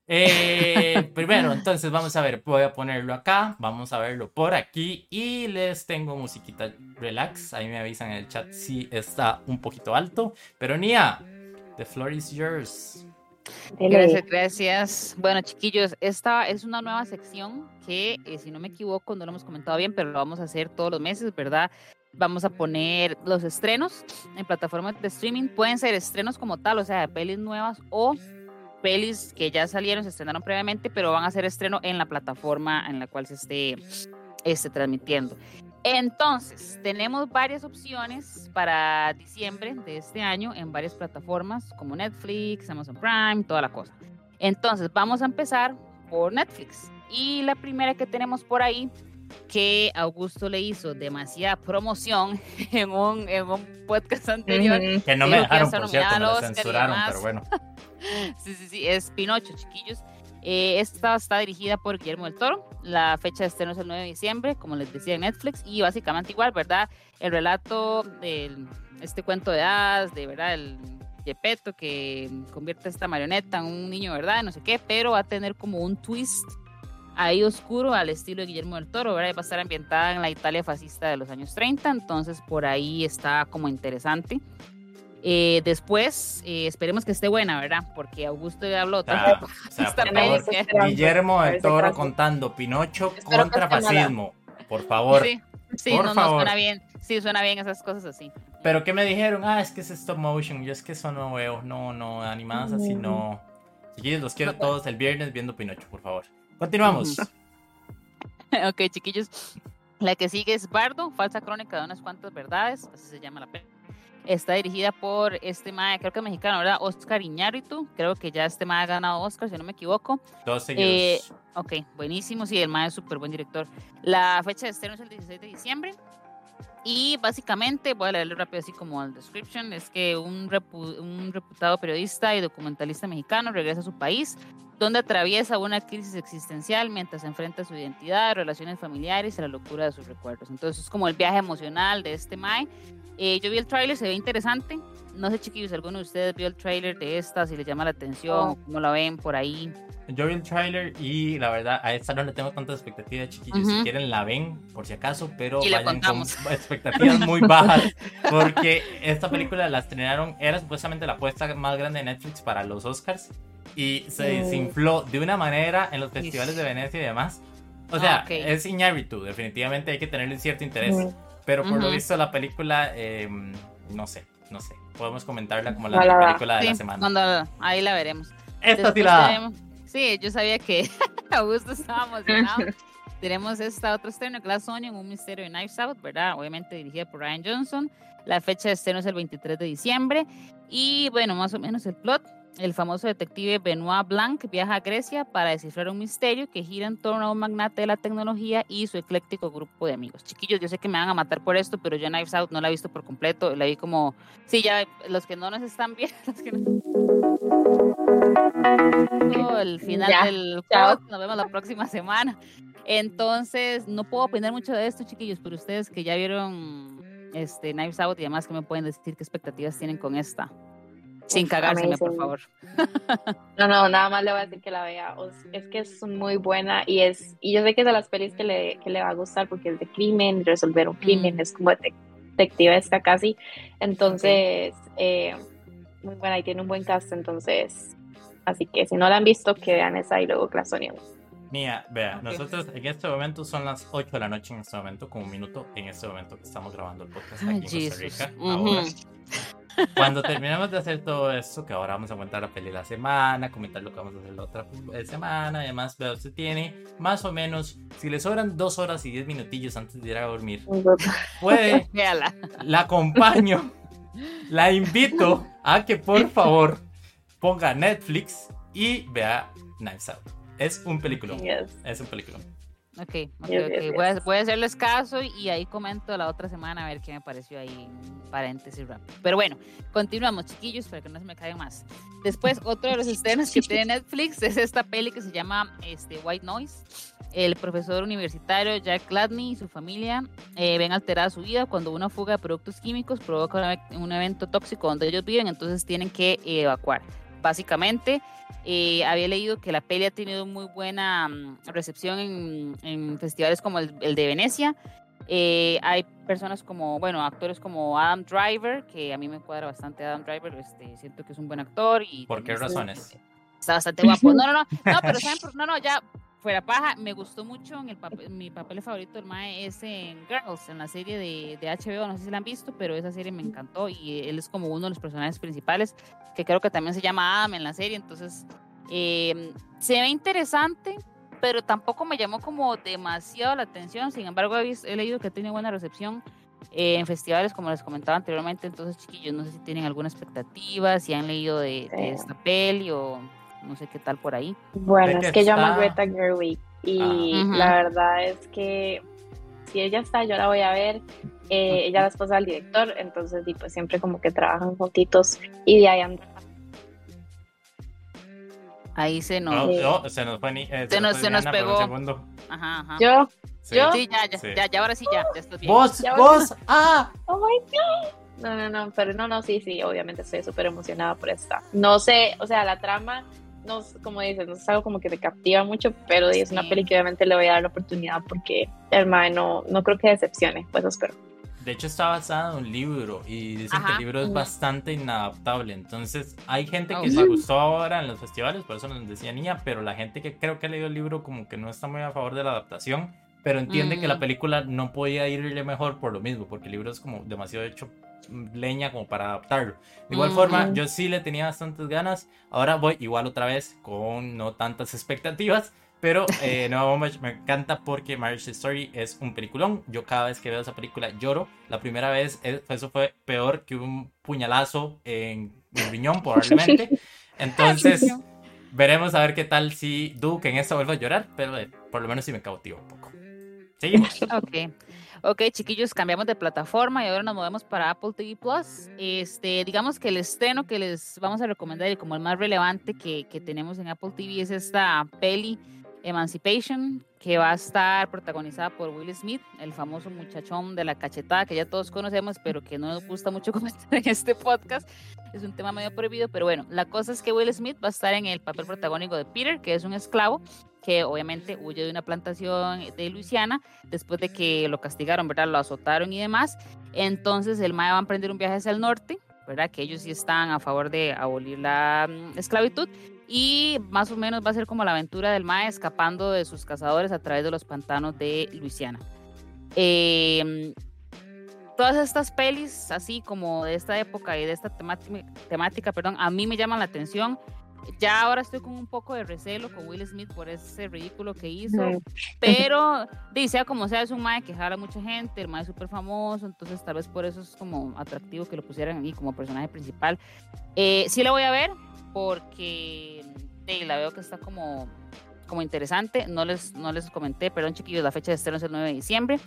S1: Eh, primero, entonces vamos a ver, voy a ponerlo acá, vamos a verlo por aquí y les tengo musiquita relax, ahí me avisan en el chat si está un poquito alto, pero Nia, the floor is yours.
S2: Gracias, gracias. Bueno, chiquillos, esta es una nueva sección que, eh, si no me equivoco, no lo hemos comentado bien, pero lo vamos a hacer todos los meses, ¿verdad? Vamos a poner los estrenos en plataformas de streaming. Pueden ser estrenos como tal, o sea, pelis nuevas o pelis que ya salieron, se estrenaron previamente, pero van a ser estreno en la plataforma en la cual se esté, esté transmitiendo. Entonces, tenemos varias opciones para diciembre de este año en varias plataformas como Netflix, Amazon Prime, toda la cosa. Entonces, vamos a empezar por Netflix. Y la primera que tenemos por ahí, que Augusto le hizo demasiada promoción en un, en un podcast anterior.
S1: Que no me dejaron, por cierto, me censuraron, pero bueno.
S2: sí, sí, sí, es Pinocho, chiquillos. Eh, esta está dirigida por Guillermo del Toro. La fecha de estreno es el 9 de diciembre, como les decía en Netflix, y básicamente igual, ¿verdad? El relato de este cuento de hadas, de verdad, el Gepetto que convierte esta marioneta en un niño, ¿verdad? No sé qué, pero va a tener como un twist ahí oscuro al estilo de Guillermo del Toro, ¿verdad? Va a estar ambientada en la Italia fascista de los años 30, entonces por ahí está como interesante. Eh, después, eh, esperemos que esté buena, ¿verdad? Porque Augusto ya habló.
S1: Sea, o sea, por favor, Guillermo del Toro contando Pinocho contra fascismo. Por favor.
S2: Sí, sí
S1: por
S2: no,
S1: favor.
S2: no suena bien. Sí, suena bien esas cosas así.
S1: Pero ¿qué me dijeron? Ah, es que es stop motion. Yo es que eso no veo. No, no, animadas así no. Chiquillos, los quiero
S2: No puedo.
S1: todos el viernes viendo Pinocho, por favor. Continuamos.
S2: ok, chiquillos. La que sigue es Bardo, falsa crónica de unas cuantas verdades, así se llama la peli. Está dirigida por este mae, creo que mexicano, ¿verdad? Oscar Iñárritu. Creo que ya este mae ha ganado Oscar, si no me equivoco.
S1: Dos
S2: Eh,
S1: seguidos.
S2: ok, buenísimo. Sí, el mae es súper buen director. La fecha de estreno es el 16 de diciembre. Y básicamente, voy a leerlo rápido así como el description, es que un, repu- un reputado periodista y documentalista mexicano regresa a su país, donde atraviesa una crisis existencial mientras se enfrenta a su identidad, relaciones familiares y la locura de sus recuerdos. Entonces es como el viaje emocional de este Mae. Eh, yo vi el tráiler, se ve interesante. No sé, chiquillos, si alguno de ustedes vio el tráiler de esta, si les llama la atención,
S3: Oh.
S2: cómo la ven por ahí.
S1: Yo vi el trailer y la verdad a esta no le tengo tanta expectativa, chiquillos. Si
S2: Ujú.
S1: quieren la ven, por si acaso, pero
S2: Y
S1: vayan con expectativas muy bajas. Porque esta película la estrenaron, era supuestamente la apuesta más grande de Netflix para los Oscars. Y se
S3: Mm.
S1: desinfló de una manera en los festivales de Venecia y demás. O
S2: Ah,
S1: sea,
S2: ok.
S1: es Iñárritu, definitivamente hay que tenerle cierto interés.
S3: Mm.
S1: Pero por lo
S2: Ujú.
S1: visto la película, eh, no sé, no sé. Podemos comentarla como la
S3: la
S1: película de la
S2: Sí,
S1: semana.
S2: cuando ahí la veremos.
S1: Esta sí la
S2: Sí, yo sabía que Augusto estaba emocionado. tenemos esta otra estreno, Glass Onion, un misterio de Knives Out, ¿verdad? Obviamente dirigida por Ryan Johnson. La fecha de estreno es el 23 de diciembre. Y bueno, más o menos el plot. El famoso detective Benoit Blanc viaja a Grecia para descifrar un misterio que gira en torno a un magnate de la tecnología y su ecléctico grupo de amigos. Chiquillos, yo sé que me van a matar por esto, pero yo Knives Out no la he visto por completo. La vi como. Sí, ya los que no nos están viendo, los que no el final
S3: Ya,
S2: del podcast. Nos vemos la próxima semana. Entonces, no puedo opinar mucho de esto, chiquillos, pero ustedes que ya vieron este Knives Out y demás, que me pueden decir qué expectativas tienen con esta? Sin
S3: Uf,
S2: cagárseme, por favor.
S3: No, no, nada más le voy a decir que la vea. Es que es muy buena y es y yo sé que es de las pelis que le, que le va a gustar porque es de crimen, resolver un crimen,
S2: Mm.
S3: es como detec- detectivesca casi. Entonces, eh, muy buena y tiene un buen cast. Entonces, así que si no la han visto, que vean esa y luego Onion.
S1: Mía, vea,
S2: Ok.
S1: nosotros en este momento son las 8 de la noche en este momento, como un minuto en este momento que estamos grabando el podcast aquí
S2: Ay,
S1: en Costa. Rica. Ahora. Cuando terminemos de hacer todo esto, que ahora vamos a comentar la peli de la semana, comentar lo que vamos a hacer la otra semana, además, vea, usted tiene más o menos, si le sobran dos horas y 10 minutillos antes de ir a dormir, puede, la acompaño, la invito a que por favor ponga Netflix y vea Knives Out. Es un película.
S3: Yes.
S1: Es un película.
S2: Ok, ok,
S3: Yes,
S2: ok.
S3: yes,
S2: Voy, a, voy a hacerles caso y ahí comento la otra semana a ver qué me pareció ahí, paréntesis rápido. Pero bueno, continuamos, chiquillos, para que no se me caigan más. Después, otro de los estrenos que tiene Netflix es esta peli que se llama este, White Noise. El profesor universitario Jack Gladney y su familia eh, ven alterada su vida cuando una fuga de productos químicos provoca un un evento tóxico donde ellos viven, entonces tienen que eh, evacuar. Básicamente, eh, había leído que la peli ha tenido muy buena mm, recepción en, en festivales como el, el de Venecia. Eh, hay personas como, bueno, actores como Adam Driver, que a mí me cuadra bastante Adam Driver, este, siento que es un buen actor. y
S1: ¿Por qué razones?
S2: Está bastante guapo. No, no, no, no, pero ¿saben por- no, no, ya fuera paja, me gustó mucho en el papel, mi papel favorito del Mae es en Girls, en la serie de, de HBO, no sé si la han visto, pero esa serie me encantó y él es como uno de los personajes principales, que creo que también se llama Adam en la serie, entonces eh, se ve interesante, pero tampoco me llamó como demasiado la atención, sin embargo he, vis- he leído que tiene buena recepción eh, en festivales, como les comentaba anteriormente, entonces chiquillos, no sé si tienen alguna expectativa, si han leído de, de esta peli o no sé qué tal por ahí.
S3: Bueno, es que yo amo a
S1: está-
S3: Greta Gerwig y
S2: Ah.
S3: La verdad es que si ella está, yo la voy a ver. Eh, ella es la esposa del director, entonces y pues siempre como que trabajan juntitos y de ahí anda.
S2: Ahí se nos...
S1: No,
S3: Sí.
S1: no, se nos fue, ni- eh,
S2: Se nos- se nos pegó.
S1: segundo.
S2: Ajá, ajá.
S3: Yo,
S1: Sí.
S3: ¿Yo?
S2: Sí, ya, ya,
S1: Sí.
S2: ya, ya, ahora sí, ya, ya estás bien.
S1: Vos,
S3: Ya
S1: vos, ah,
S3: oh my god, No, no, no, pero no, no, sí, sí, obviamente estoy súper emocionada por esta. No sé, o sea, la trama, no, como dices, no es algo como que me captiva mucho, pero es una peli que obviamente le voy a dar la oportunidad porque el mae no, creo que decepcione, pues espero.
S1: De hecho está basada en un libro y dicen que el libro es bastante inadaptable. Entonces hay gente que se gustó ahora en los festivales, por eso nos decía niña, pero la gente que creo que ha leído el libro como que no está muy a favor de la adaptación, pero entiende que la mm. película no podía irle mejor por lo mismo, porque el libro es como demasiado hecho leña como para adaptarlo. De igual forma, yo sí le tenía bastantes ganas. Ahora voy igual otra vez con no tantas expectativas. Pero eh, no, me, encanta porque Marriage Story es un peliculón. Yo cada vez que veo esa película lloro. La primera vez eh, eso fue peor que un puñalazo en el riñón probablemente. Entonces veremos a ver qué tal si Duke en esta vuelve a llorar. Pero eh, por lo menos sí me cautivo un poco. Seguimos.
S2: Ok. Ok, chiquillos, cambiamos de plataforma y ahora nos movemos para Apple TV Plus. Este, digamos que el estreno que les vamos a recomendar y como el más relevante que, que tenemos en Apple TV es esta peli Emancipation, que va a estar protagonizada por Will Smith, el famoso muchachón de la cachetada que ya todos conocemos, pero que no nos gusta mucho comentar en este podcast. Es un tema medio prohibido, pero bueno, la cosa es que Will Smith va a estar en el papel protagónico de Peter, que es un esclavo que obviamente huye de una plantación de Luisiana después de que lo castigaron, ¿verdad? Lo azotaron y demás. Entonces el Maya va a emprender un viaje hacia el norte, ¿verdad? Que ellos sí están a favor de abolir la mm, esclavitud y más o menos va a ser como la aventura del Mae escapando de sus cazadores a través de los pantanos de Luisiana. Em, todas estas pelis, así como de esta época y de esta temática, temática, perdón, a mí me llaman la atención. Ya ahora estoy con un poco de recelo con Will Smith por ese ridículo que hizo, pero dice como sea, es un mae que jala mucha gente, el mae es súper famoso, entonces tal vez por eso es como atractivo que lo pusieran ahí como personaje principal. Eh, sí la voy a ver, porque la veo que está como, como interesante. No les, no les comenté, perdón chiquillos, la fecha de estreno es el 9 de diciembre.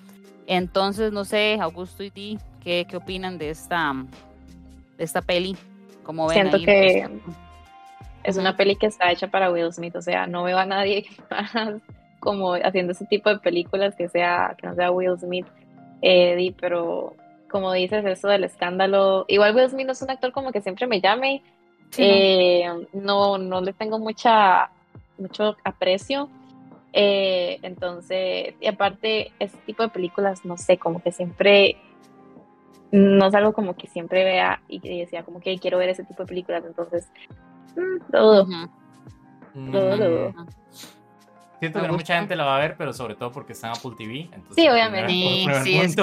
S2: Entonces, no sé, Augusto y ti, ¿qué, qué opinan de esta, de esta peli?
S3: Como ven Siento que es una peli que está hecha para Will Smith, o sea, no veo a nadie como haciendo ese tipo de películas que sea que no sea Will Smith, Eddie, pero como dices eso del escándalo, igual Will Smith no es un actor como que siempre me llame, eh, no, no le tengo mucha, mucho aprecio. Eh, entonces, y aparte, este tipo de películas, no sé, como que siempre, no es algo como que siempre vea y que decía como que quiero ver ese tipo de películas, entonces, mm, todo.
S1: todo, Siento que no mucha gente la va a ver, pero sobre todo porque está en Apple TV.
S3: sí, obviamente. Sí, es que,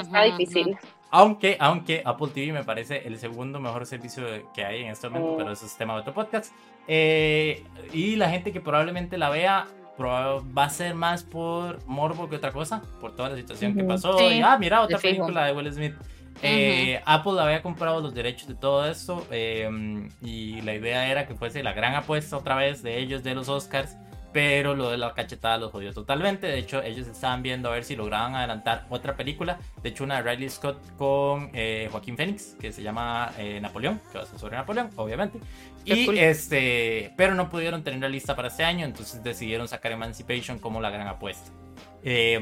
S3: está difícil.
S1: Aunque, aunque Apple TV me parece el segundo mejor servicio que hay en este momento, pero eso es tema de otro podcast. Eh, y la gente que probablemente la vea va a ser más por morbo que otra cosa, por toda la situación que pasó. y, ah, mira, otra película de Will Smith. Eh, Apple había comprado los derechos de todo esto eh, y la idea era que fuese la gran apuesta otra vez de ellos de los Oscars pero lo de la cachetada los jodió totalmente. De hecho, ellos estaban viendo a ver si lograban adelantar otra película. De hecho, una de Riley Scott con eh, Joaquín Phoenix, que se llama eh, Napoleón, que va a ser sobre Napoleón, obviamente. Y este, pero no pudieron tenerla lista para este año, entonces decidieron sacar Emancipation como la gran apuesta. Eh,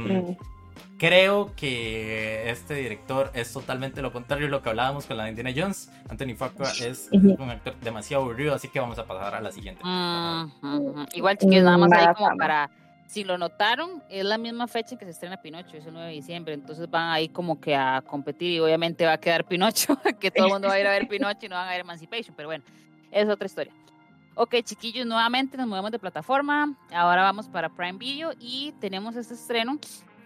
S1: Creo que este director es totalmente lo contrario a lo que hablábamos con la de Indiana Jones. Anthony Fuqua es un actor demasiado aburrido, así que vamos a pasar a la siguiente.
S2: Igual, chiquillos, nada más ahí como para. Si lo notaron, es la misma fecha en que se estrena Pinocho, es el 9 de diciembre. Entonces van ahí como que a competir y obviamente va a quedar Pinocho, que todo el mundo va a ir a ver Pinocho y no van a ver Emancipation. Pero bueno, es otra historia. Ok, chiquillos, nuevamente nos movemos de plataforma. Ahora vamos para Prime Video y tenemos este estreno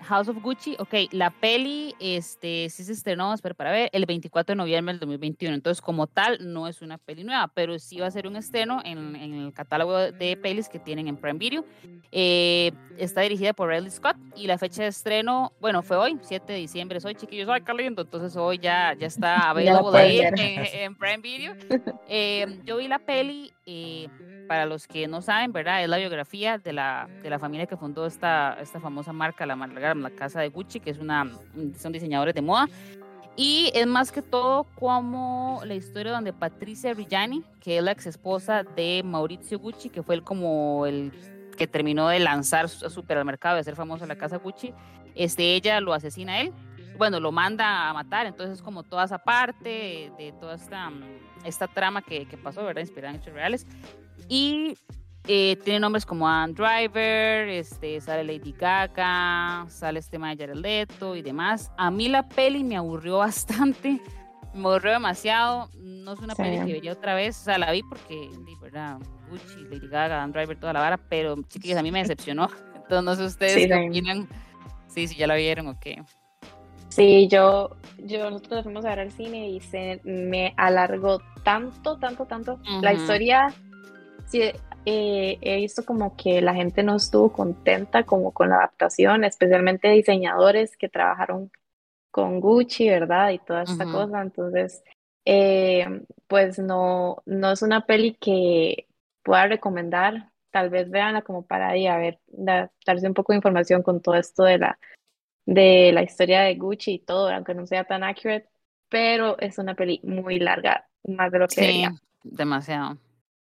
S2: House of Gucci, ok, la peli este, sí se estrenó, espera para ver, el 24 de noviembre del 2021. Entonces, como tal, no es una peli nueva, pero sí va a ser un estreno en, el catálogo de pelis que tienen en Prime Video. Eh, está dirigida por Riley Scott y la fecha de estreno, bueno, fue hoy, 7 de diciembre. Soy chiquillos, ay, qué lindo. Entonces, hoy ya, ya está available en, en, Prime Video. Eh, yo vi la peli. Eh, para los que no saben, ¿verdad? Es la biografía de la, de la familia que fundó esta, esta famosa marca, la, la casa de Gucci, que es una, son diseñadores de moda. Y es más que todo como la historia donde Patricia Reggiani, que es la ex esposa de Maurizio Gucci, que fue el, como el que terminó de lanzar súper al mercado, de ser famosa la casa Gucci, este, ella lo asesina a él bueno, lo manda a matar, entonces como toda esa parte de, toda esta, mm, esta trama que, que, pasó, ¿verdad? Inspirada en hechos reales. Y eh, tiene nombres como Anne Driver, este, sale Lady Gaga, sale este Maya Leto y demás. A mí la peli me aburrió bastante, me aburrió demasiado. No es una peli que vería otra vez, o sea, la vi porque, verdad, Gucci, Lady Gaga, Anne Driver, toda la vara, pero chiquillos, a mí me decepcionó. Entonces, no sé ustedes qué opinan. Sí, sí, ya la vieron o qué.
S3: Sí, yo, yo, nosotros fuimos a ver al cine y se me alargó tanto, tanto, tanto. La historia, sí, eh, he visto como que la gente no estuvo contenta como con la adaptación, especialmente diseñadores que trabajaron con Gucci, ¿verdad? Y toda esta cosa. Entonces, eh, pues no, no es una peli que pueda recomendar. Tal vez veanla como para ahí, a ver, darse un poco de información con todo esto de la, de la historia de Gucci y todo, aunque no sea tan accurate, pero es una peli muy larga, más de lo que
S2: sí, demasiado.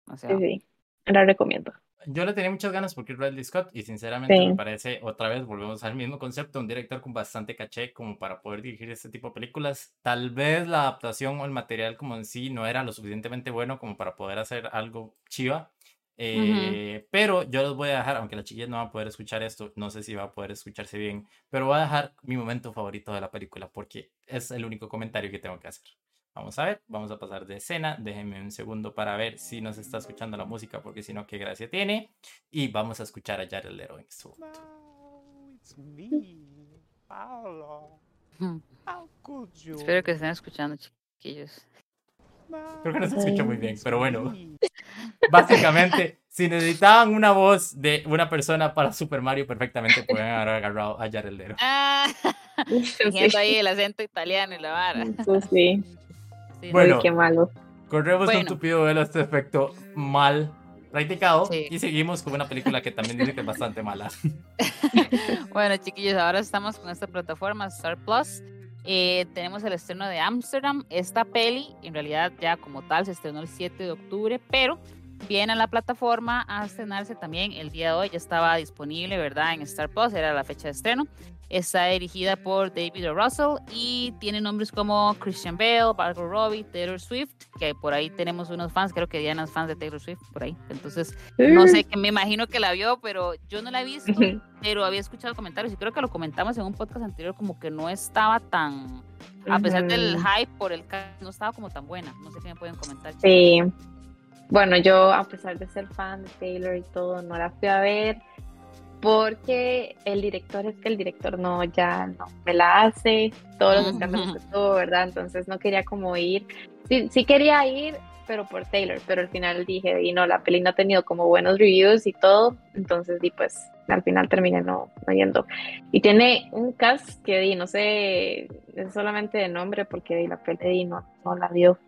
S2: demasiado.
S3: Sí, sí la recomiendo.
S1: Yo le tenía muchas ganas porque es Ridley Scott y sinceramente me parece, otra vez volvemos al mismo concepto, un director con bastante caché como para poder dirigir este tipo de películas. Tal vez la adaptación o el material como en sí no era lo suficientemente bueno como para poder hacer algo chiva. Eh, pero yo los voy a dejar, aunque la chiquilla no va a poder escuchar esto, no sé si va a poder escucharse bien, pero voy a dejar mi momento favorito de la película porque es el único comentario que tengo que hacer. Vamos a ver, vamos a pasar de escena. Déjenme un segundo para ver si nos está escuchando la música, porque si no, qué gracia tiene. Y vamos a escuchar a Jared Leto en su
S2: Espero que estén escuchando, chiquillos.
S1: Creo que no se escucha muy bien, pero bueno. Básicamente, si necesitaban una voz de una persona para Super Mario, perfectamente pueden haber agarrado a Jared Leto.
S2: Ah, ahí el acento italiano y la vara.
S3: sí bueno, qué malo.
S1: Corremos un tupido velo este efecto mal practicado y seguimos con una película que también dice que es bastante mala.
S2: bueno, chiquillos, ahora estamos con esta plataforma Star Plus. Eh, tenemos el estreno de Amsterdam. Esta peli, en realidad, ya como tal, se estrenó el 7 de octubre, pero viene a la plataforma a estrenarse también el día de hoy. Ya estaba disponible, ¿verdad? En Star Plus, era la fecha de estreno. Está dirigida por David o. Russell y tiene nombres como Christian Bale, Margot Robbie, Taylor Swift, que por ahí tenemos unos fans, creo que Diana es fan de Taylor Swift, por ahí. Entonces, no sé, que me imagino que la vio, pero yo no la he visto, pero había escuchado comentarios y creo que lo comentamos en un podcast anterior, como que no estaba tan, a pesar del hype por el no estaba como tan buena. No sé qué me pueden comentar.
S3: Sí. Bueno, yo a pesar de ser fan de Taylor y todo, no la fui a ver porque el director es que el director no, ya no me la hace, todos los escándalos que todo, ¿verdad? Entonces no quería como ir, sí, sí quería ir, pero por Taylor, pero al final dije, y no, la peli no ha tenido como buenos reviews y todo, entonces di pues al final terminé no, no yendo. Y tiene un cast que di, no sé, es solamente de nombre porque di la peli no, no la vio,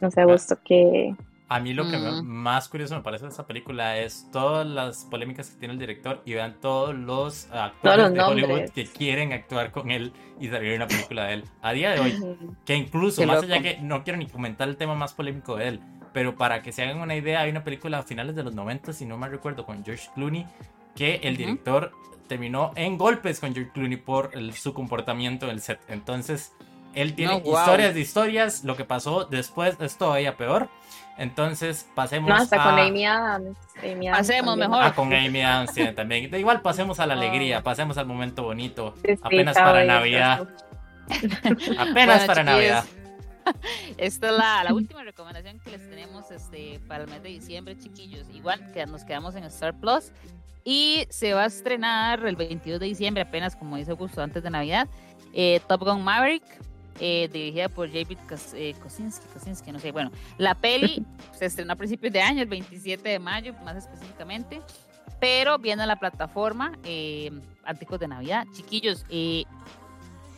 S3: no sé, gusto que
S1: a mí lo que más curioso me parece de esta película es todas las polémicas que tiene el director y vean todos los actores de Hollywood que quieren actuar con él y salir una película de él. A día de hoy, que incluso, más allá que no quiero ni comentar el tema más polémico de él, pero para que se hagan una idea, hay una película a finales de los 90, si no me recuerdo, con George Clooney, que el director terminó en golpes con George Clooney por su comportamiento en el set. Entonces, él tiene historias de historias, lo que pasó después es todavía peor. Entonces, pasemos no, hasta
S3: a... con Amy Adams.
S2: pasemos mejor.
S1: Ah, con Amy Adams también. Igual pasemos a la alegría, pasemos al momento bonito. apenas para Navidad. apenas para Navidad.
S2: Esta es la, la, última recomendación que les tenemos este, para el mes de diciembre, chiquillos. Igual que nos quedamos en Star Plus. Y se va a estrenar el 22 de diciembre, apenas como dice Augusto, antes de Navidad, eh, Top Gun Maverick, eh, dirigida por David eh, Kosinski, no sé. Bueno, la peli se estrenó a principios de año, el 27 de mayo, más específicamente, pero viene a la plataforma eh, Artículos de Navidad. Chiquillos, eh,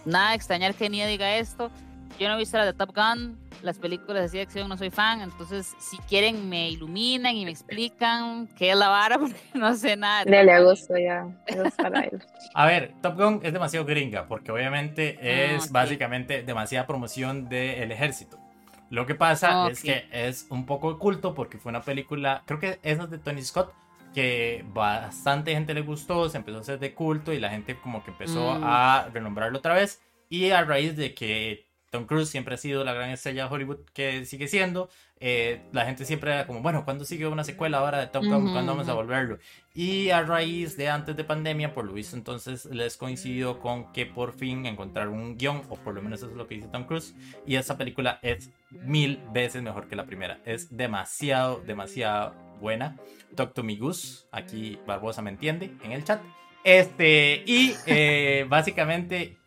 S2: nada de extrañar que Nia diga esto. Yo no he visto la de Top Gun, las películas de acción no soy fan, entonces si quieren me iluminan y me explican qué es la vara, porque no sé nada.
S3: Le gusto ya,
S1: A ver, Top Gun es demasiado gringa, porque obviamente ah, es básicamente demasiada promoción del ejército. Lo que pasa ah, es que es un poco oculto porque fue una película, creo que es de Tony Scott, que bastante gente le gustó, se empezó a hacer de culto y la gente como que empezó mm. a renombrarlo otra vez Y a raíz de que Tom Cruise siempre ha sido la gran estrella de Hollywood que sigue siendo. Eh, la gente siempre era como, bueno, ¿cuándo sigue una secuela ahora de Top Gun? ¿Cuándo vamos a volverlo? Y a raíz de antes de pandemia, por lo visto, entonces les coincidió con que por fin encontraron un guion, o por lo menos eso es lo que dice Tom Cruise. Y esta película es mil veces mejor que la primera. Es demasiado, demasiado buena. Talk to me Goose, aquí Barbosa me entiende en el chat. Este, y eh, básicamente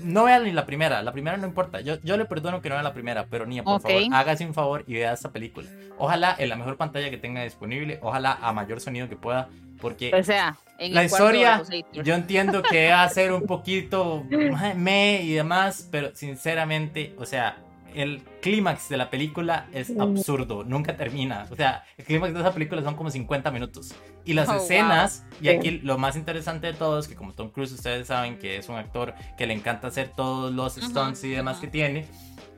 S1: no vean ni la primera, la primera no importa. Yo, yo le perdono que no vea la primera, pero ni por favor, hágase un favor y vea esta película. Ojalá en la mejor pantalla que tenga disponible, ojalá a mayor sonido que pueda, porque
S2: o sea,
S1: la historia, yo entiendo que va a ser un poquito me y demás, pero sinceramente, o sea, el clímax de la película es absurdo, nunca termina. O sea, el clímax de esa película son como 50 minutos. Y las oh, escenas, y aquí lo más interesante de todo es que como Tom Cruise, ustedes saben que es un actor que le encanta hacer todos los stunts y demás que tiene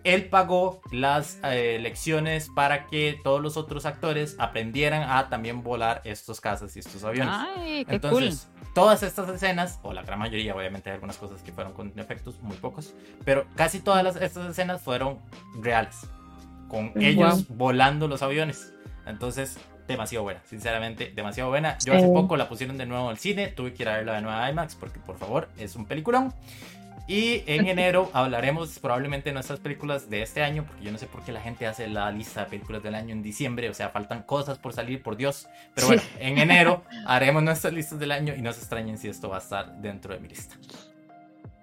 S1: él pagó las eh, lecciones para que todos los otros actores aprendieran a también volar estos casas y estos aviones.
S2: Ay, qué Entonces,
S1: todas estas escenas, o la gran mayoría, obviamente hay algunas cosas que fueron con efectos, muy pocos, pero casi todas las, estas escenas fueron reales, con ellos volando los aviones. Entonces, demasiado buena, sinceramente, demasiado buena. Yo hace poco la pusieron de nuevo al cine, tuve que ir a verla de nuevo a IMAX porque, por favor, es un peliculón. Y en enero hablaremos probablemente de nuestras películas de este año, porque yo no sé por qué la gente hace la lista de películas del año en diciembre, o sea, faltan cosas por salir, por Dios. Pero bueno, en enero haremos nuestras listas del año y no se extrañen si esto va a estar dentro de mi lista.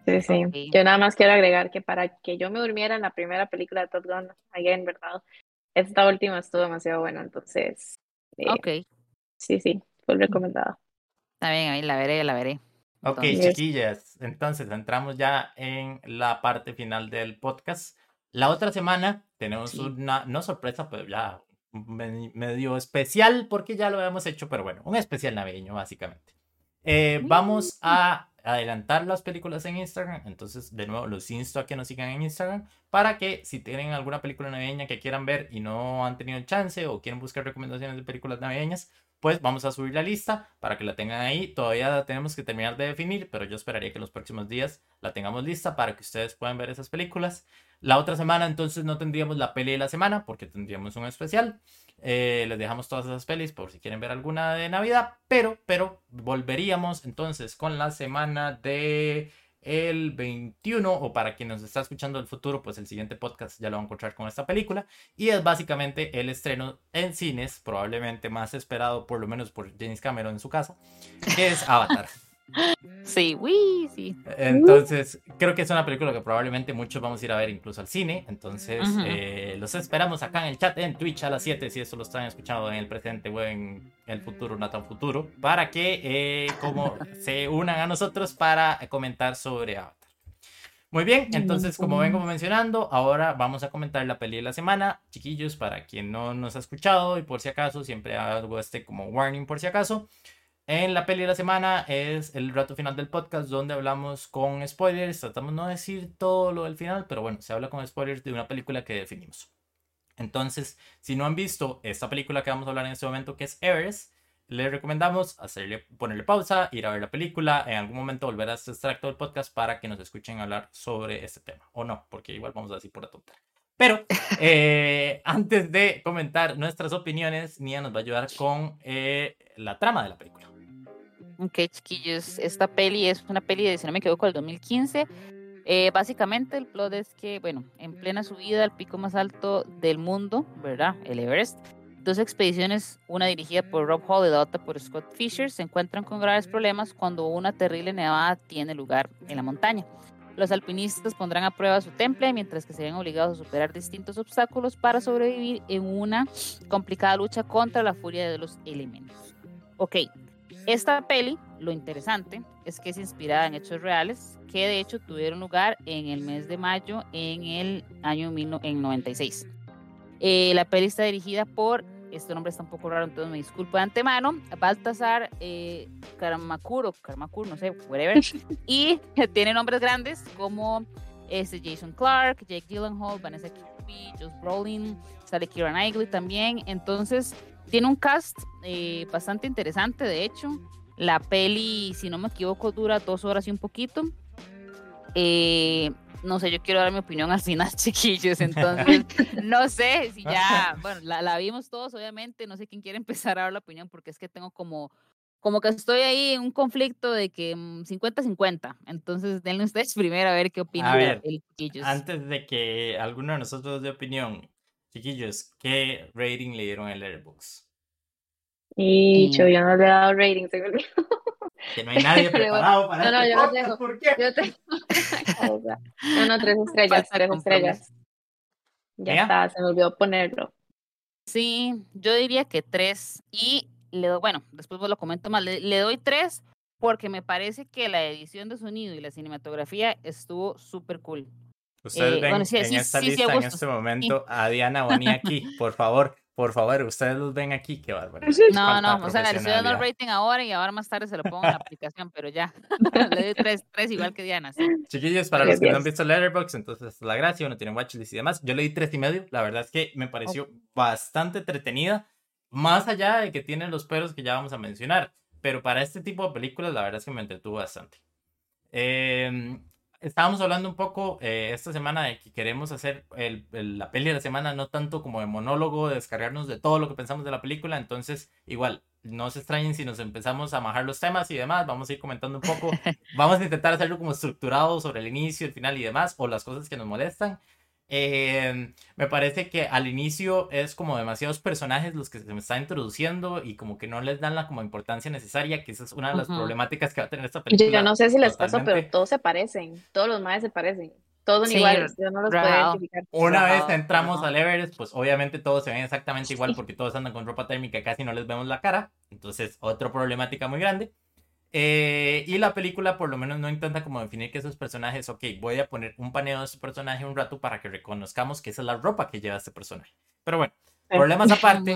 S3: Sí, sí. Yo nada más quiero agregar que para que yo me durmiera en la primera película de Top Gun, again, ¿verdad? Esta última estuvo demasiado buena, entonces.
S2: Eh, ok.
S3: Sí, sí, fue recomendada.
S2: Está bien, ahí la veré, la veré.
S1: Ok, chiquillas, entonces entramos ya en la parte final del podcast. La otra semana tenemos una, no sorpresa, pero ya medio especial, porque ya lo habíamos hecho, pero bueno, un especial navideño, básicamente. Eh, vamos a adelantar las películas en Instagram, entonces de nuevo los insto a que nos sigan en Instagram para que si tienen alguna película navideña que quieran ver y no han tenido el chance o quieren buscar recomendaciones de películas navideñas, pues vamos a subir la lista para que la tengan ahí. Todavía tenemos que terminar de definir, pero yo esperaría que en los próximos días la tengamos lista para que ustedes puedan ver esas películas. La otra semana entonces no tendríamos la peli de la semana porque tendríamos un especial. Eh, les dejamos todas esas pelis por si quieren ver alguna de Navidad, pero, pero volveríamos entonces con la semana de el 21 o para quien nos está escuchando el futuro, pues el siguiente podcast ya lo van a encontrar con esta película y es básicamente el estreno en cines, probablemente más esperado por lo menos por James Cameron en su casa, que es Avatar.
S2: Sí, uy, sí.
S1: Entonces, creo que es una película que probablemente muchos vamos a ir a ver incluso al cine. Entonces, eh, los esperamos acá en el chat, en Twitch a las 7, si eso lo están escuchando en el presente o en el futuro, no tan futuro, para que eh, como se unan a nosotros para comentar sobre Avatar. Muy bien, entonces como vengo mencionando, ahora vamos a comentar la peli de la semana. Chiquillos, para quien no nos ha escuchado y por si acaso, siempre hago este como warning por si acaso. En la peli de la semana es el rato final del podcast donde hablamos con spoilers. Tratamos no decir todo lo del final, pero bueno, se habla con spoilers de una película que definimos. Entonces, si no han visto esta película que vamos a hablar en este momento, que es Everest, les recomendamos hacerle, ponerle pausa, ir a ver la película, en algún momento volver a este extracto del podcast para que nos escuchen hablar sobre este tema. O no, porque igual vamos a decir por la tonta. Pero eh, antes de comentar nuestras opiniones, Nia nos va a ayudar con eh, la trama de la película.
S2: Ok, chiquillos, esta peli es una peli de, si no me equivoco, del 2015. Eh, básicamente el plot es que, bueno, en plena subida al pico más alto del mundo, ¿verdad? El Everest, dos expediciones, una dirigida por Rob Hall y la otra por Scott Fisher, se encuentran con graves problemas cuando una terrible nevada tiene lugar en la montaña. Los alpinistas pondrán a prueba su temple mientras que se ven obligados a superar distintos obstáculos para sobrevivir en una complicada lucha contra la furia de los elementos. Ok, esta peli, lo interesante es que es inspirada en hechos reales que de hecho tuvieron lugar en el mes de mayo en el año 1996. Eh, la peli está dirigida por, este nombre está un poco raro, entonces me disculpo de antemano, Baltasar eh, Karmakuro, no sé, whatever, y tiene nombres grandes como este Jason Clark, Jake Gyllenhaal, Vanessa Kirby, Josh Brolin, sale Knightley también, entonces tiene un cast eh, bastante interesante, de hecho. La peli, si no me equivoco, dura dos horas y un poquito. Eh, no sé, yo quiero dar mi opinión al final, chiquillos, entonces no sé si ya, bueno, la, la, vimos todos, obviamente, no sé quién quiere empezar a dar la opinión porque es que tengo como, como que estoy ahí en un conflicto de que 50-50, mm, entonces denle ustedes primero a ver qué opinan
S1: a ver,
S2: de chiquillos.
S1: Antes de que alguno de nosotros dé opinión, chiquillos, ¿qué rating le dieron al Airbox?
S3: Y yo, yo no le he dado rating, se me olvidó.
S1: Que no hay nadie preparado para
S3: no, no,
S1: este
S3: yo no tengo.
S1: ¿por qué?
S3: Yo tengo. no, no, tres estrellas, tres estrellas. Ya está, se me olvidó ponerlo.
S2: Sí, yo diría que tres y le doy, bueno, después vos lo comento más, le, le doy tres porque me parece que la edición de sonido y la cinematografía estuvo súper cool.
S1: Ustedes
S2: Eh,
S1: ven
S2: bueno, sí,
S1: en
S2: sí,
S1: esta
S2: sí, sí,
S1: lista, en este momento, a Diana Boni aquí, por favor, por favor, ustedes los ven aquí, qué bárbaro.
S2: No,
S1: Falta
S2: no, o sea, le estoy dando el rating ahora y ahora más tarde se lo pongo en la aplicación, pero ya, le doy tres, tres igual que Diana, sí.
S1: Chiquillos, para los que no han visto Letterboxd, entonces la gracia, uno tiene watchlist y demás. Yo le di tres y medio, la verdad es que me pareció bastante entretenida, más allá de que tiene los peros que ya vamos a mencionar, pero para este tipo de películas la verdad es que me entretuvo bastante. Eh, estábamos hablando un poco eh, esta semana de que queremos hacer el- el- la peli de la semana, no tanto como de monólogo, de descargarnos de todo lo que pensamos de la película, entonces igual, no se extrañen si nos empezamos a majar los temas y demás, vamos a ir comentando un poco Vamos a intentar hacerlo como estructurado sobre el inicio, el final y demás, o las cosas que nos molestan. Eh, me parece que al inicio es como demasiados personajes los que se me están introduciendo y como que no les dan la como importancia necesaria, que esa es una de las
S2: Ujú.
S1: problemáticas que va a tener esta película.
S3: yo no sé si les pasó, pero todos se parecen. Todos los maes se parecen. Todos son
S2: Sí,
S3: iguales. Yo no los puedo identificar.
S1: Una vez
S2: Rajado,
S1: entramos
S2: rajado.
S1: al Everest, pues obviamente todos se ven exactamente igual porque todos andan con ropa térmica, casi no les vemos la cara. Entonces, otra problemática muy grande. Eh, y la película por lo menos no intenta como definir que esos personajes, ok, voy a poner un paneo de este personaje un rato para que reconozcamos que esa es la ropa que lleva este personaje. Pero bueno, problemas aparte.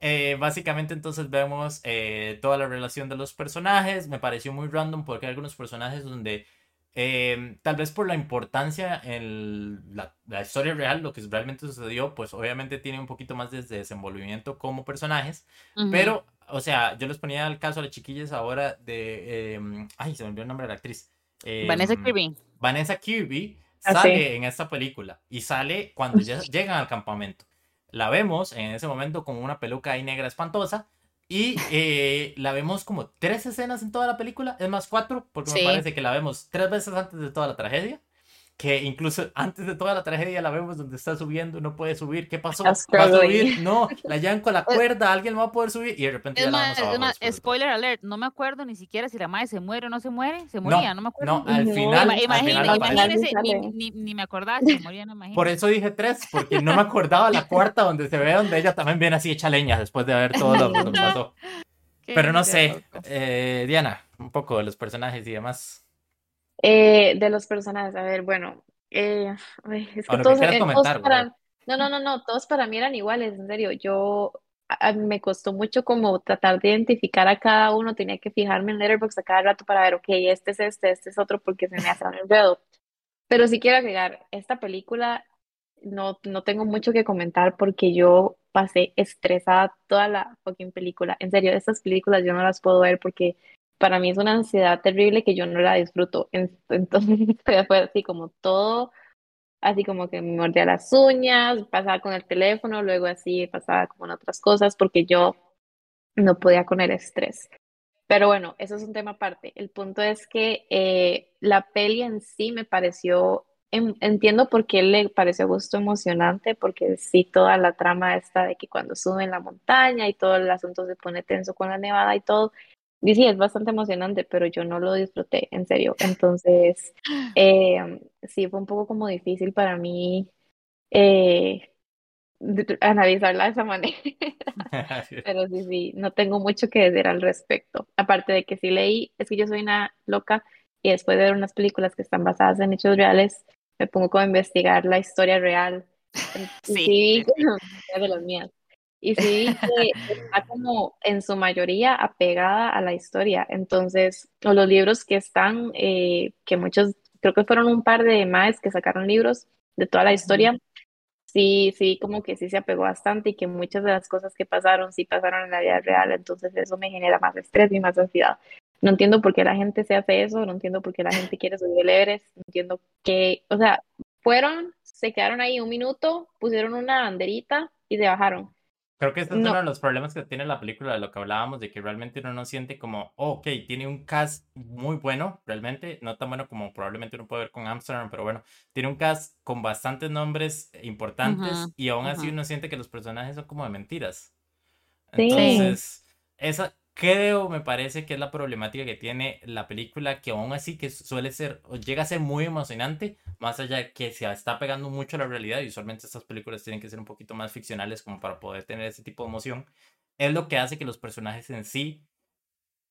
S1: Eh, básicamente entonces vemos eh, toda la relación de los personajes. Me pareció muy random porque hay algunos personajes donde eh, tal vez por la importancia en la, la historia real, lo que realmente sucedió, pues obviamente tiene un poquito más de desenvolvimiento como personajes. Pero, o sea, yo les ponía el caso a las chiquillas ahora de... eh, ay, se me olvidó el nombre de la actriz.
S2: Vanessa
S1: Em,
S2: Kirby.
S1: Vanessa Kirby
S3: Ah,
S1: sale
S3: sí.
S1: en esta película y sale cuando ya llegan al campamento. La vemos en ese momento con una peluca ahí negra espantosa y eh, la vemos como tres escenas en toda la película, es más cuatro, porque
S2: Sí.
S1: me parece que la vemos tres veces antes de toda la tragedia. Que incluso antes de toda la tragedia la vemos donde está subiendo, no puede subir. ¿Qué pasó? ¿Va a subir? No, la llevan con la cuerda, alguien va a poder subir y de repente
S2: Es
S1: ya la
S2: es más,
S1: todo.
S2: spoiler alert, no me acuerdo ni siquiera si la madre se muere o no se muere, se moría, no, me acuerdo.
S1: No, al
S3: No,
S1: final,
S2: Ima-
S1: al
S2: imagine-
S1: final
S3: al
S1: aparece.
S3: final
S2: imagínese, ni, ni, ni me acordaba si se moría, no imagino.
S1: Por eso dije tres, porque no me acordaba la cuarta donde se ve donde ella también viene así hecha leña después de ver todo lo, que pasó.
S2: Qué
S1: Pero no sé, eh, Diana, un poco de los personajes y demás.
S3: Eh, de los personajes, a ver, bueno, eh, es que todos, para, no, no, no, no, todos para mí eran iguales, en serio, yo, a- a- me costó mucho como tratar de identificar a cada uno, tenía que fijarme en Letterboxd a cada rato para ver, ok, este es este, este es otro, porque se me hace un enredo. Pero sí quiero agregar, esta película no, no tengo mucho que comentar porque yo pasé estresada toda la fucking película. En serio, estas películas yo no las puedo ver porque para mí es una ansiedad terrible que yo no la disfruto. En- Entonces fue así como todo, así como que me mordía las uñas, pasaba con el teléfono, luego así pasaba como en otras cosas porque yo no podía con el estrés. Pero bueno, eso es un tema aparte. El punto es que eh, la peli en sí me pareció, en- entiendo por qué le pareció gusto emocionante, porque sí, toda la trama esta de que cuando suben la montaña y todo el asunto se pone tenso con la nevada y todo, y sí, es bastante emocionante, pero yo no lo disfruté, en serio. Entonces, eh, sí, fue un poco como difícil para mí eh, analizarla de esa manera. Pero sí, sí, no tengo mucho que decir al respecto. Aparte de que sí leí, es que yo soy una loca y después de ver unas películas que están basadas en hechos reales, me pongo como a investigar la historia real.
S2: Sí,
S3: de las mías. Y sí está como en su mayoría apegada a la historia. Entonces, o los libros que están, eh, que muchos, creo que fueron un par de más que sacaron libros de toda la historia. Sí, sí, como que sí se apegó bastante y que muchas de las cosas que pasaron sí pasaron en la vida real, entonces eso me genera más estrés y más ansiedad. No entiendo por qué la gente se hace eso, no entiendo por qué la gente quiere subir el Everest, no entiendo qué, o sea, fueron, se quedaron ahí un minuto, pusieron una banderita y se bajaron.
S1: Creo que este es
S3: No.
S1: uno de los problemas que tiene la película, de lo que hablábamos, de que realmente uno no siente como, oh, ok, tiene un cast muy bueno, realmente, no tan bueno como probablemente uno puede ver con Amsterdam, pero bueno, tiene un cast con bastantes nombres importantes
S2: Ujú,
S1: y aún así uno siente que los personajes son como de mentiras.
S3: Sí.
S1: Entonces, esa creo, me parece que es la problemática que tiene la película, que aún así que suele ser, o llega a ser muy emocionante, más allá de que se está pegando mucho a la realidad, y usualmente estas películas tienen que ser un poquito más ficcionales como para poder tener ese tipo de emoción, es lo que hace que los personajes en sí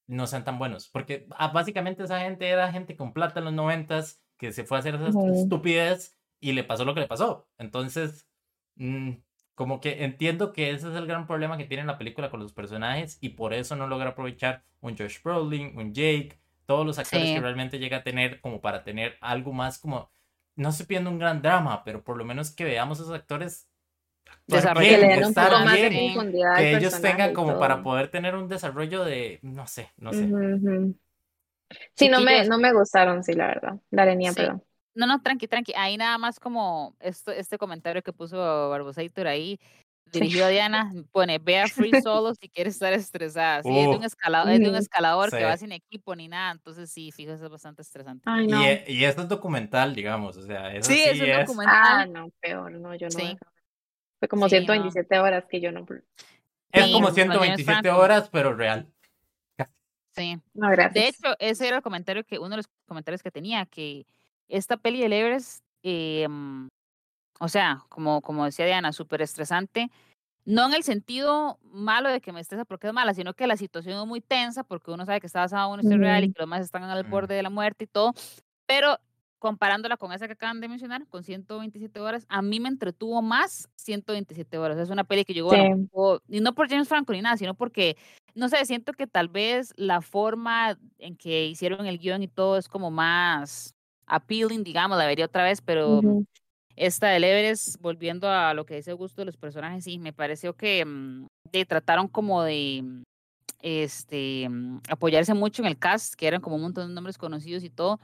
S1: no sean tan buenos, porque ah, básicamente esa gente era gente con plata en los noventas, que se fue a hacer esa
S3: Ujú.
S1: estupidez y le pasó lo que le pasó. Entonces, mm, como que entiendo que ese es el gran problema que tiene la película con los personajes y por eso no logra aprovechar un Josh Brolin, un Jake, todos los actores
S2: Sí.
S1: que realmente llega a tener como para tener algo más como, no estoy pidiendo un gran drama, pero por lo menos que veamos a esos actores.
S3: Que
S1: bien,
S3: un
S1: estar bien, que ellos tengan como para poder tener un desarrollo de, no sé, no sé.
S3: Sí, no me, no me gustaron, sí, la verdad. La arenía,
S2: Sí.
S3: perdón.
S2: No, no, tranqui, tranqui. Ahí nada más como esto, este comentario que puso Barbosator ahí, dirigido a Diana, pone, ve a Free Solo si quieres estar estresada. Sí, es de un
S1: Uh,
S2: escalador, es de un escalador que va
S1: sí.
S2: sin equipo ni nada, entonces sí, fijo, eso es bastante estresante.
S3: Ay,
S1: Y,
S3: no.
S1: e- y esto es documental, digamos, o sea, eso
S2: Sí,
S1: sí
S2: es un
S1: es.
S3: Ah,
S2: documental.
S3: no, peor, no, yo no.
S2: Sí,
S3: Fue como
S2: sí, no.
S3: 127 horas que yo no.
S1: Es
S2: Sí,
S1: como
S3: no,
S2: con James
S1: 127
S2: Franco.
S1: horas, pero real.
S2: Sí.
S3: no,
S2: De
S3: gracias.
S2: hecho, ese era el comentario que, uno de los comentarios que tenía, que esta peli del Everest, eh, mm, o sea, como, como decía Diana, súper estresante. No en el sentido malo de que me estresa porque es mala, sino que la situación es muy tensa porque uno sabe que está basada en una historia real y que los más están al borde de la muerte y todo. Pero comparándola con esa que acaban de mencionar, con 127 horas, a mí me entretuvo más 127 horas. Es una peli que yo, bueno,
S3: Sí.
S2: o- y no por James Franco ni nada, sino porque, no sé, siento que tal vez la forma en que hicieron el guion y todo es como más appealing, digamos, la vería otra vez, pero
S3: Ujú.
S2: esta del Everest, volviendo a lo que dice Augusto de los personajes, sí, me pareció que de, trataron como de mm, este mm, apoyarse mucho en el cast, que eran como un montón de nombres conocidos y todo.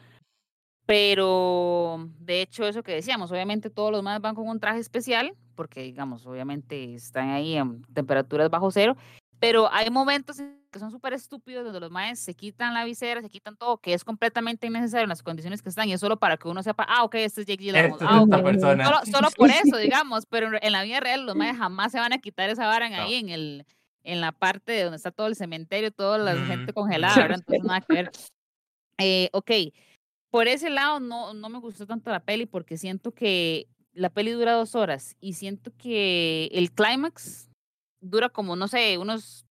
S2: Pero de hecho, eso que decíamos, obviamente todos los más van con un traje especial, porque digamos, obviamente están ahí en temperaturas bajo cero, pero hay momentos en que son súper estúpidos donde los maes se quitan la visera, se quitan todo, que es completamente innecesario en las condiciones que están, y es solo para que uno sepa, ah, ok, este es Jake Gyllenhaal, ah, ok,
S1: esta
S3: Ujú.
S1: persona.
S2: Solo, solo por eso, digamos, pero en- la vida real los mayas jamás se van a quitar esa vara en
S1: No.
S2: ahí en el en la parte de donde está todo el cementerio, toda la gente
S1: Mm,
S2: congelada,
S1: mm.
S2: ¿verdad? Entonces nada que ver. Eh, ok, por ese lado no, no me gustó tanto la peli porque siento que la peli dura dos horas y siento que el clímax dura como, no sé, unos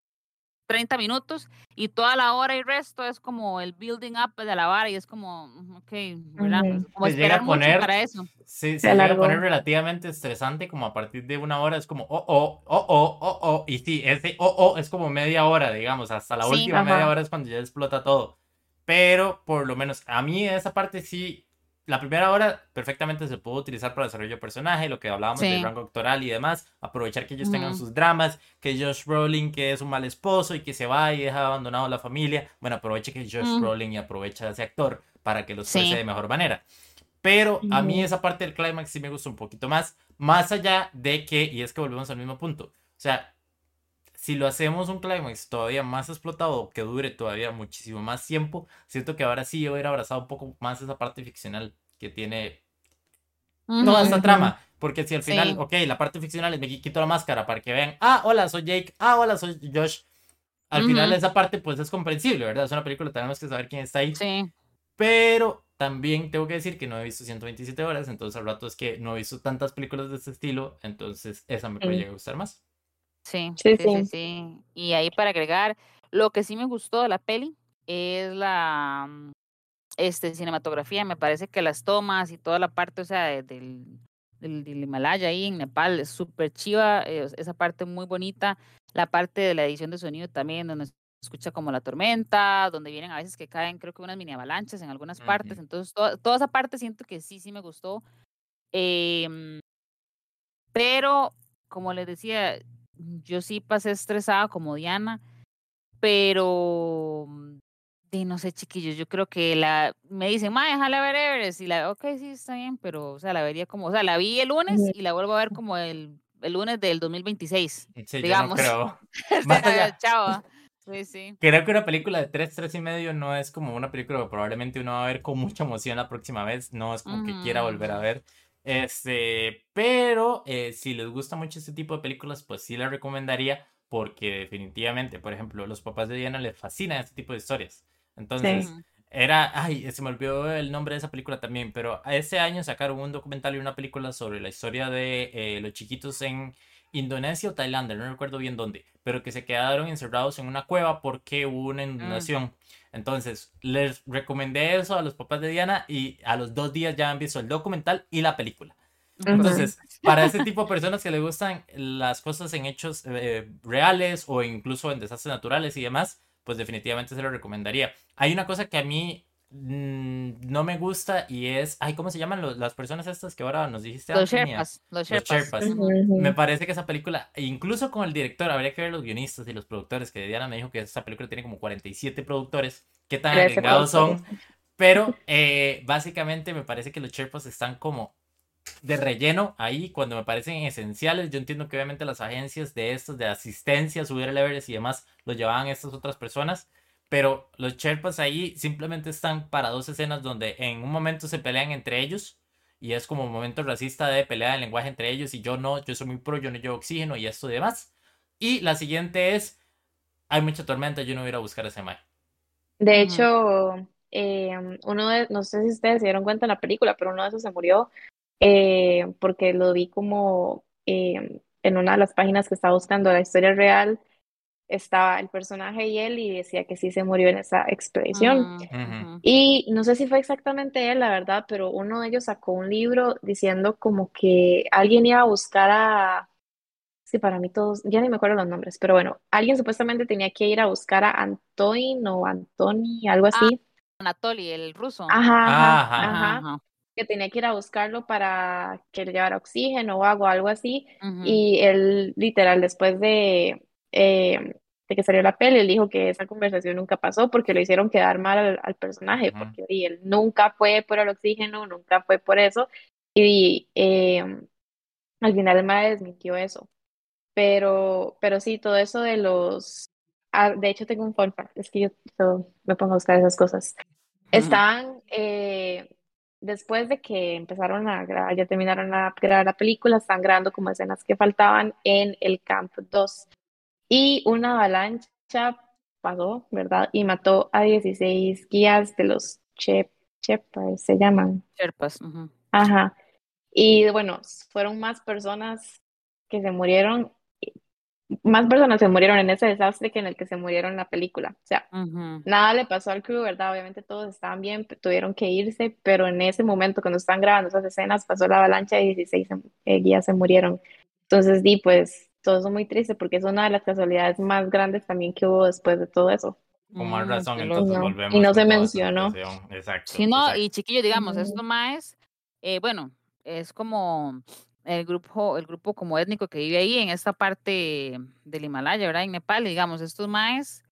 S2: 30 minutos y toda la hora y resto es como el building up de la vara y es como, mm, ok, ¿verdad? Como
S1: Se llega a
S2: mucho
S1: poner,
S2: para eso.
S1: sí, se
S3: Se
S1: llega a poner relativamente estresante, como a partir de una hora es como, oh, oh, oh, oh, oh, oh, y sí, ese oh, oh es como media hora, digamos, hasta la
S2: Sí.
S1: última media
S3: Ajá.
S1: hora es cuando ya explota todo. Pero por lo menos a mí esa parte sí, la primera hora perfectamente se pudo utilizar para desarrollo de personaje, lo que hablábamos del rango actoral y demás, aprovechar que ellos tengan sus dramas, que Josh Brolin que es un mal esposo y que se va y deja abandonado a la familia, bueno, aproveche que Josh
S2: Mm.
S1: Brolin y aprovecha a ese actor para que los
S2: Sí.
S1: exprese de mejor manera. Pero a mí esa parte del clímax sí me gustó un poquito más, más allá de que, y es que volvemos al mismo punto, o sea, si lo hacemos un clímax todavía más explotado, que dure todavía muchísimo más tiempo, siento que ahora sí yo hubiera abrazado un poco más esa parte ficcional que tiene toda esta trama. Porque si al final,
S2: Sí.
S1: ok, la parte ficcional es me quito la máscara para que vean, ah, hola, soy Jake, ah, hola, soy Josh. Al final
S2: Ujú.
S1: esa parte pues es comprensible, ¿verdad? Es una película, tenemos que saber quién está ahí.
S2: Sí,
S1: Pero también tengo que decir que no he visto 127 horas, entonces al rato es que no he visto tantas películas de este estilo, entonces esa me puede llegar a gustar más.
S2: Sí,
S3: Sí,
S2: sí, sí. Y ahí para agregar, lo que sí me gustó de la peli es la mm, este, cinematografía. Me parece que las tomas y toda la parte, o sea, de- del, del, del Himalaya ahí en Nepal es súper chiva, eh, esa parte muy bonita. La parte de la edición de sonido también, donde se escucha como la tormenta, donde vienen a veces que caen, creo que unas mini avalanchas en algunas partes. Entonces, to- toda esa parte siento que sí, sí me gustó. Em, pero, como les decía, yo sí pasé estresada como Diana, pero mm, Sí, no sé, chiquillos, yo creo que la me dicen, ma, déjala ver Everest, y la, ok, sí, está bien, pero, o sea, la vería como, o sea, la vi el lunes y la vuelvo a ver como el, el lunes del 2026,
S1: Sí, yo no
S2: digamos.
S1: creo. Más allá.
S2: chao. Sí, sí.
S1: Creo que una película de 3, 3 y medio no es como una película que probablemente uno va a ver con mucha emoción la próxima vez. No es como que quiera volver a ver. Este, pero eh, si les gusta mucho este tipo de películas, pues sí les recomendaría porque definitivamente, por ejemplo, los papás de Diana les fascinan este tipo de historias. Entonces, era, ay, se me olvidó el nombre de esa película también, pero a ese año sacaron un documental y una película sobre la historia de eh, los chiquitos en Indonesia o Tailandia, no recuerdo bien dónde, pero que se quedaron encerrados en una cueva porque hubo una
S2: Mm.
S1: Entonces, les recomendé eso a los papás de Diana y a los dos días ya han visto el documental y la película. Entonces, para ese tipo de personas que les gustan las cosas en hechos eh, reales o incluso en desastres naturales y demás, pues definitivamente se lo recomendaría. Hay una cosa que a mí mm, no me gusta y es, ay, ¿cómo se llaman los- las personas estas que ahora nos dijiste
S2: Los
S1: Mía?
S2: Sherpas, los
S1: Los
S2: Sherpas.
S1: Me parece que esa película, e incluso con el director, habría que ver los guionistas y los productores, que Diana me dijo que esa película tiene como 47 productores, qué tan agregados son, pero eh, básicamente me parece que los Sherpas están como de relleno ahí cuando me parecen esenciales. Yo entiendo que obviamente las agencias de estos, de asistencia, subir el Everest y demás, lo llevaban estas otras personas. Pero los Sherpas ahí simplemente están para dos escenas donde en un momento se pelean entre ellos y es como un momento racista de pelea de lenguaje entre ellos y yo no, yo soy muy pro, yo no llevo oxígeno y esto y demás. Y la siguiente es, hay mucha tormenta, yo no voy a ir a buscar ese mar.
S3: De hecho, eh, uno de, no sé si ustedes se dieron cuenta en la película, pero uno de esos se murió eh, porque lo vi como eh, en una de las páginas que estaba buscando la historia real, estaba el personaje y él y decía que sí se murió en esa expedición.
S1: Ujú.
S3: Y no sé si fue exactamente él, la verdad, pero uno de ellos sacó un libro diciendo como que alguien iba a buscar a, sí, para mí todos, ya ni me acuerdo los nombres, pero bueno, alguien supuestamente tenía que ir a buscar a Antoine o Antoni, algo
S2: Ah,
S3: así.
S2: Anatoly, el ruso.
S3: Ajá, ajá,
S1: Ajá.
S2: Ajá,
S3: ajá,
S2: ajá.
S3: que tenía que ir a buscarlo para que le llevara oxígeno o agua, algo así. Y él, literal, después de, eh, de que salió la peli, él dijo que esa conversación nunca pasó porque lo hicieron quedar mal al, al personaje,
S1: Ujú.
S3: porque y él nunca fue por el oxígeno, nunca fue por eso. Y eh, al final el mae desmintió eso. Pero, pero sí, todo eso de los... ah, de hecho, tengo un fun fact, es que yo, yo me pongo a buscar esas cosas.
S2: Ujú.
S3: Estaban, eh, después de que empezaron a grabar, ya terminaron a grabar la película, están grabando como escenas que faltaban en el Camp 2. Y una avalancha pasó, ¿verdad? Y mató a 16 guías de los Chep, Shepherd, se llaman.
S2: Sherpas. ujú.
S3: Ajá. Y bueno, fueron más personas que se murieron, más personas se murieron en ese desastre que en el que se murieron en la película. O sea,
S2: Ujú.
S3: Nada le pasó al crew, ¿verdad? Obviamente todos estaban bien, tuvieron que irse, pero en ese momento, cuando están grabando esas escenas, pasó la avalancha y 16 se- eh, guías se murieron. Entonces, di, pues, todo eso muy triste porque es una de las casualidades más grandes también que hubo después de todo eso.
S1: Con más
S2: Mm,
S1: razón, entonces.
S3: No,
S1: volvemos
S3: y no se mencionó.
S1: Exacto,
S2: Sí, no,
S1: exacto.
S2: y chiquillos, digamos, esto más, eh, bueno, es como el grupo, el grupo como étnico que vive ahí en esta parte del Himalaya, ¿verdad? En Nepal, digamos, estos maes,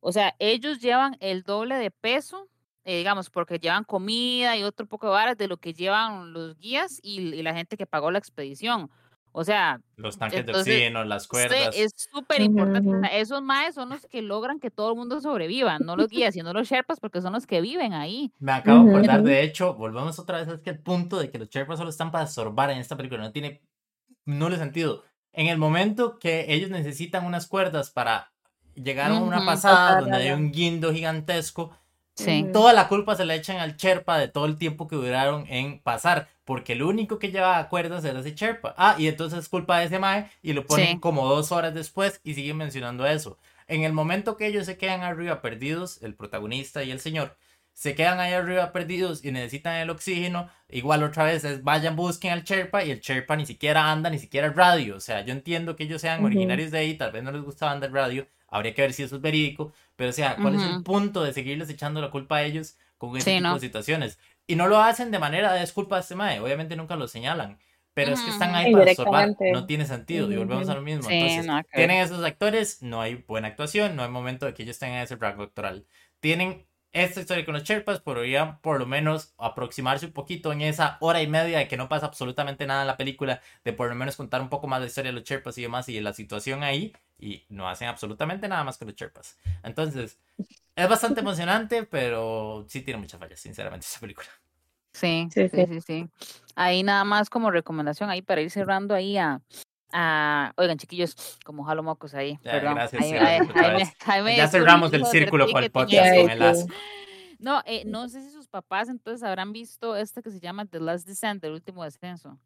S2: o sea, ellos llevan el doble de peso, eh, digamos, porque llevan comida y otro poco de varas de lo que llevan los guías y, y la gente que pagó la expedición. O sea,
S1: Los tanques de
S2: entonces,
S1: oxígeno, las
S2: Sí,
S1: cuerdas.
S2: es súper importante.
S3: Ujú,
S2: o sea, esos maes son los que logran que todo el mundo sobreviva, no los guías, sino los sherpas, porque son los que viven ahí.
S1: Me acabo de acordar, de hecho, volvemos otra vez, es que el punto de que los Sherpas solo están para sorbar en esta película no tiene nulo sentido. En el momento que ellos necesitan unas cuerdas para llegar a una pasada donde hay un guindo gigantesco,
S2: Sí.
S1: Toda la culpa se la echan al Sherpa de todo el tiempo que duraron en pasar, porque el único que llevaba cuerdas era ese Sherpa. Ah, y entonces es culpa de ese Mae y lo ponen
S2: Sí.
S1: como dos horas después y siguen mencionando eso. En el momento que ellos se quedan arriba perdidos, el protagonista y el señor, se quedan ahí arriba perdidos y necesitan el oxígeno, igual otra vez es vayan busquen al Sherpa y el Sherpa ni siquiera anda, ni siquiera radio. O sea, yo entiendo que ellos sean originarios de ahí, tal vez no les gustaba andar radio, habría que ver si eso es verídico, pero o sea, ¿cuál es el punto de seguirles echando la culpa a ellos con ese
S2: Sí,
S1: tipo
S2: ¿no?
S1: de situaciones? Y no lo hacen de manera de es culpa de este mae, obviamente nunca lo señalan, pero es que están ahí para sorbar,
S3: Indirectamente.
S1: no tiene sentido y volvemos a lo mismo.
S2: Sí,
S1: Entonces,
S2: ver.
S1: tienen esos actores, no hay buena actuación, no hay momento de que ellos tengan ese rango actoral. Tienen esta historia con los Sherpas podría por lo menos aproximarse un poquito en esa hora y media de que no pasa absolutamente nada en la película, de por lo menos contar un poco más de historia de los Sherpas y demás y de la situación ahí, y no hacen absolutamente nada más con los Sherpas. Entonces, es bastante emocionante, pero sí tiene muchas fallas, sinceramente, esa película.
S2: Sí, sí, sí, sí, Ahí nada más como recomendación, ahí para ir cerrando ahí a, a oigan chiquillos, como jalo mocos ahí, perdón.
S1: ya cerramos el círculo con el podcast con el as.
S2: No, eh, no sé si sus papás entonces habrán visto este que se llama The Last Descent, el último descenso,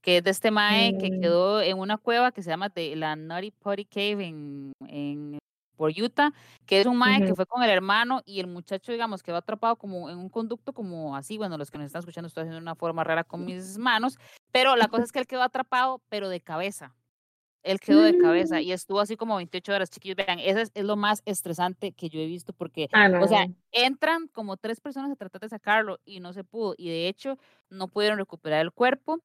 S2: que es de este mae que mm. quedó en una cueva que se llama de la Nutty Potty Cave en, en por Utah, que es un mae que fue con el hermano y el muchacho, digamos, quedó atrapado como en un conducto como así, bueno, los que nos están escuchando estoy haciendo una forma rara con mis manos, pero la cosa es que él quedó atrapado, pero de cabeza. Él quedó de cabeza mm. y estuvo así como 28 horas, chiquillos. Vean, eso es, lo más estresante que yo he visto porque, ah, o sea, entran como tres personas a tratar de sacarlo y no se pudo. Y de hecho, no pudieron recuperar el cuerpo.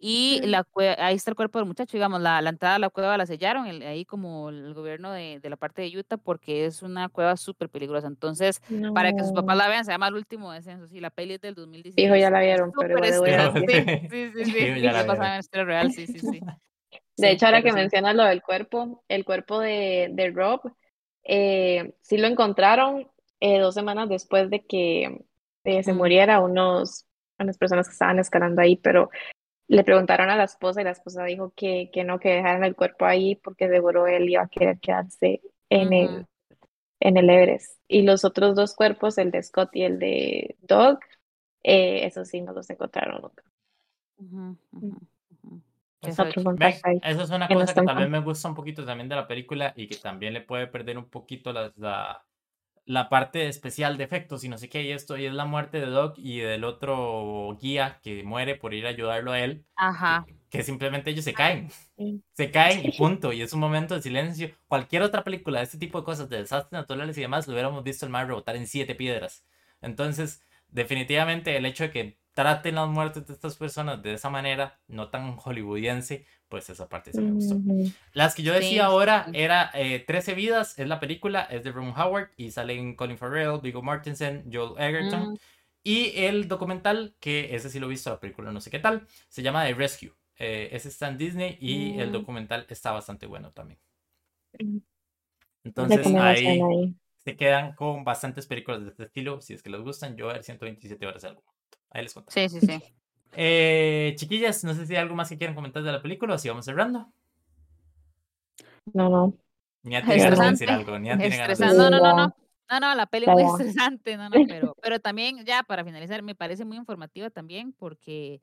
S2: Y la ahí está el cuerpo del muchacho, digamos, la, la entrada a la cueva la sellaron, ahí como el gobierno de, de, la parte de Utah, porque es una cueva súper peligrosa. Entonces, para que sus papás la vean, se llama El Último Descenso, sí, la peli es del 2016.
S3: Hijo, ya la vieron, pero
S2: Sí, sí, sí, sí, sí, real, sí, sí, sí.
S3: De hecho, ahora que mencionas lo del cuerpo, el cuerpo de, de Rob, eh, sí lo encontraron eh, dos semanas después de que eh, se muriera unos, unas personas que estaban escalando ahí, pero le preguntaron a la esposa y la esposa dijo que, que no, que dejaran el cuerpo ahí porque seguro él iba a querer quedarse en, el, en el Everest. Y los otros dos cuerpos, el de Scott y el de Doug, eh, eso sí no los encontraron nunca.
S1: Mm. Eso, es una cosa que también me gusta un poquito también de la película y que también le puede perder un poquito la, la, la parte especial de efectos y no sé qué, y esto, y es la muerte de Doc y del otro guía que muere por ir a ayudarlo a él.
S2: Ajá.
S1: Que, simplemente ellos se caen. Se caen y punto. Y es un momento de silencio. Cualquier otra película de este tipo de cosas, de desastres naturales y demás, lo hubiéramos visto el mar rebotar en siete piedras. Entonces, definitivamente el hecho de que traten las muertes de estas personas de esa manera, no tan hollywoodiense, pues esa parte sí me gustó. Las que yo decía ahora era 13 eh, vidas, es la película, es de Ron Howard y salen Colin Farrell, Viggo Mortensen, Joel Egerton. Mm. Y el documental, que ese sí lo he visto, la película no sé qué tal, se llama The Rescue. Eh, ese está en Disney y el mm. documental está bastante bueno también. Mm. Entonces ahí, se quedan con bastantes películas de este estilo. Si es que les gustan, yo a ver 127 horas de algo. Ahí les cuento.
S2: Sí, sí, sí.
S1: Eh, chiquillas, no sé si hay algo más que quieran comentar de la película o si vamos cerrando.
S3: No, no.
S1: Ni a ti decir algo, ni a tiene ganas de
S2: No, no, no, no. No, no, la peli es muy estresante, no, no, pero, pero también ya para finalizar, me parece muy informativa también porque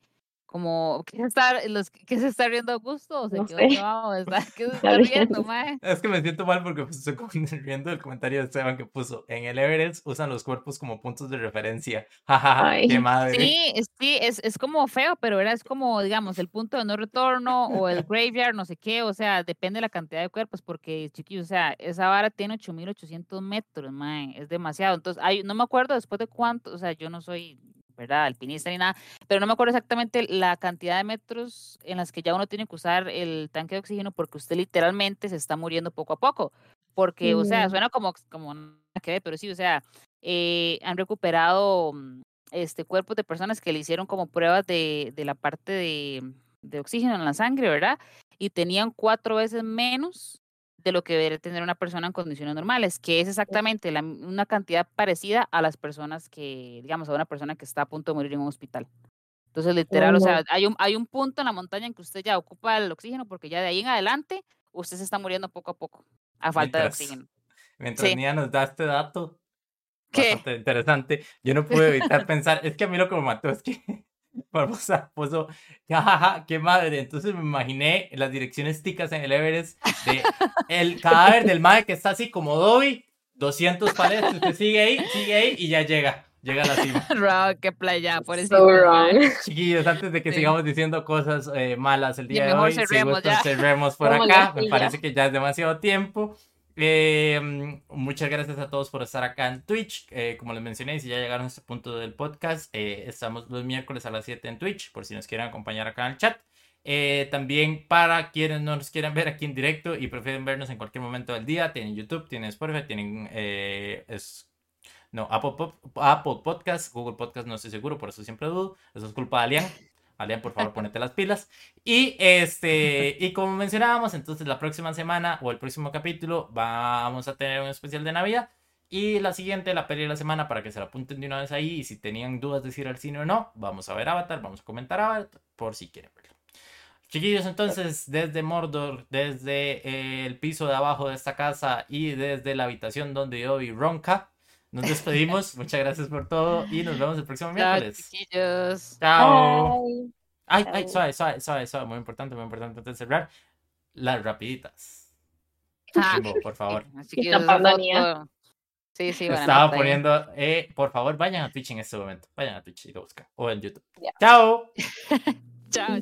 S2: como que se está, los, que se está riendo a gusto o se quedó sé. ¿Qué se está riendo, mae?
S1: Es que me siento mal porque estoy riendo el comentario de Esteban que puso en el Everest usan los cuerpos como puntos de referencia. Jajaja, qué madre.
S2: Sí, sí, es, es como feo, pero era es como, digamos, el punto de no retorno o el graveyard, no sé qué, o sea, depende de la cantidad de cuerpos, porque chiquillos, o sea, esa vara tiene 8800 metros, mae, es demasiado. Entonces, hay, no me acuerdo después de cuánto, o sea, yo no soy ¿verdad? Alpinista ni nada, pero no me acuerdo exactamente la cantidad de metros en las que ya uno tiene que usar el tanque de oxígeno porque usted literalmente se está muriendo poco a poco. Porque, o sea, suena como, como que pero sí, o sea, eh, han recuperado mm, este, cuerpos de personas que le hicieron como pruebas de, de la parte de, de oxígeno en la sangre, ¿verdad? Y tenían cuatro veces menos de lo que debería tener una persona en condiciones normales, que es exactamente la, una cantidad parecida a las personas que, digamos, a una persona que está a punto de morir en un hospital. Entonces, literal, o sea, hay un, hay un punto en la montaña en que usted ya ocupa el oxígeno porque ya de ahí en adelante usted se está muriendo poco a poco a falta de oxígeno.
S1: Mientras sí. nos da este dato, ¿Qué? bastante interesante, yo no pude evitar pensar, es que a mí lo que me mató es que Barbosa puso, jajaja, qué madre. Entonces me imaginé las direcciones ticas en el Everest de el cadáver del madre que está así como Dobby, 200 paletas, usted sigue ahí, sigue ahí y ya llega. Llega a la cima.
S2: Rock, qué playa, por eso.
S1: Chiquillos, antes de que sigamos diciendo cosas eh, malas el día de hoy, cerremos, si cerremos por acá. Me parece que ya es demasiado tiempo. Eh, muchas gracias a todos por estar acá en Twitch. Eh, como les mencioné, si ya llegaron a este punto del podcast, eh, estamos los miércoles a las 7 en Twitch, por si nos quieren acompañar acá en el chat. Eh, también para quienes no nos quieran ver aquí en directo y prefieren vernos en cualquier momento del día, tienen YouTube, tienen Spotify, tienen es, No, Apple, Apple Podcast, Google Podcast no estoy seguro, por eso siempre dudo. Eso es culpa de Alian. Alian, por favor, ponete las pilas. Y este, y como mencionábamos, entonces la próxima semana o el próximo capítulo vamos a tener un especial de Navidad. Y la siguiente, la peli de la semana, para que se la apunten de una vez ahí. Y si tenían dudas de si ir al cine o no, vamos a ver Avatar, vamos a comentar Avatar, por si quieren verlo. Chiquillos, entonces, desde Mordor, desde eh, el piso de abajo de esta casa y desde la habitación donde yo vi Ronca, nos despedimos. Muchas gracias por todo y nos vemos el próximo miércoles.
S2: chiquillos.
S1: Chao. Ay, ay, suave, suave, suave, suave. Muy importante, muy importante antes de cerrar. Las rapiditas.
S2: Ah,
S1: por favor.
S2: Sí, sí, bueno,
S1: Estaba poniendo, eh, por favor, vayan a Twitch en este momento. Vayan a Twitch y lo buscan. O en YouTube. Chao.
S2: Chao.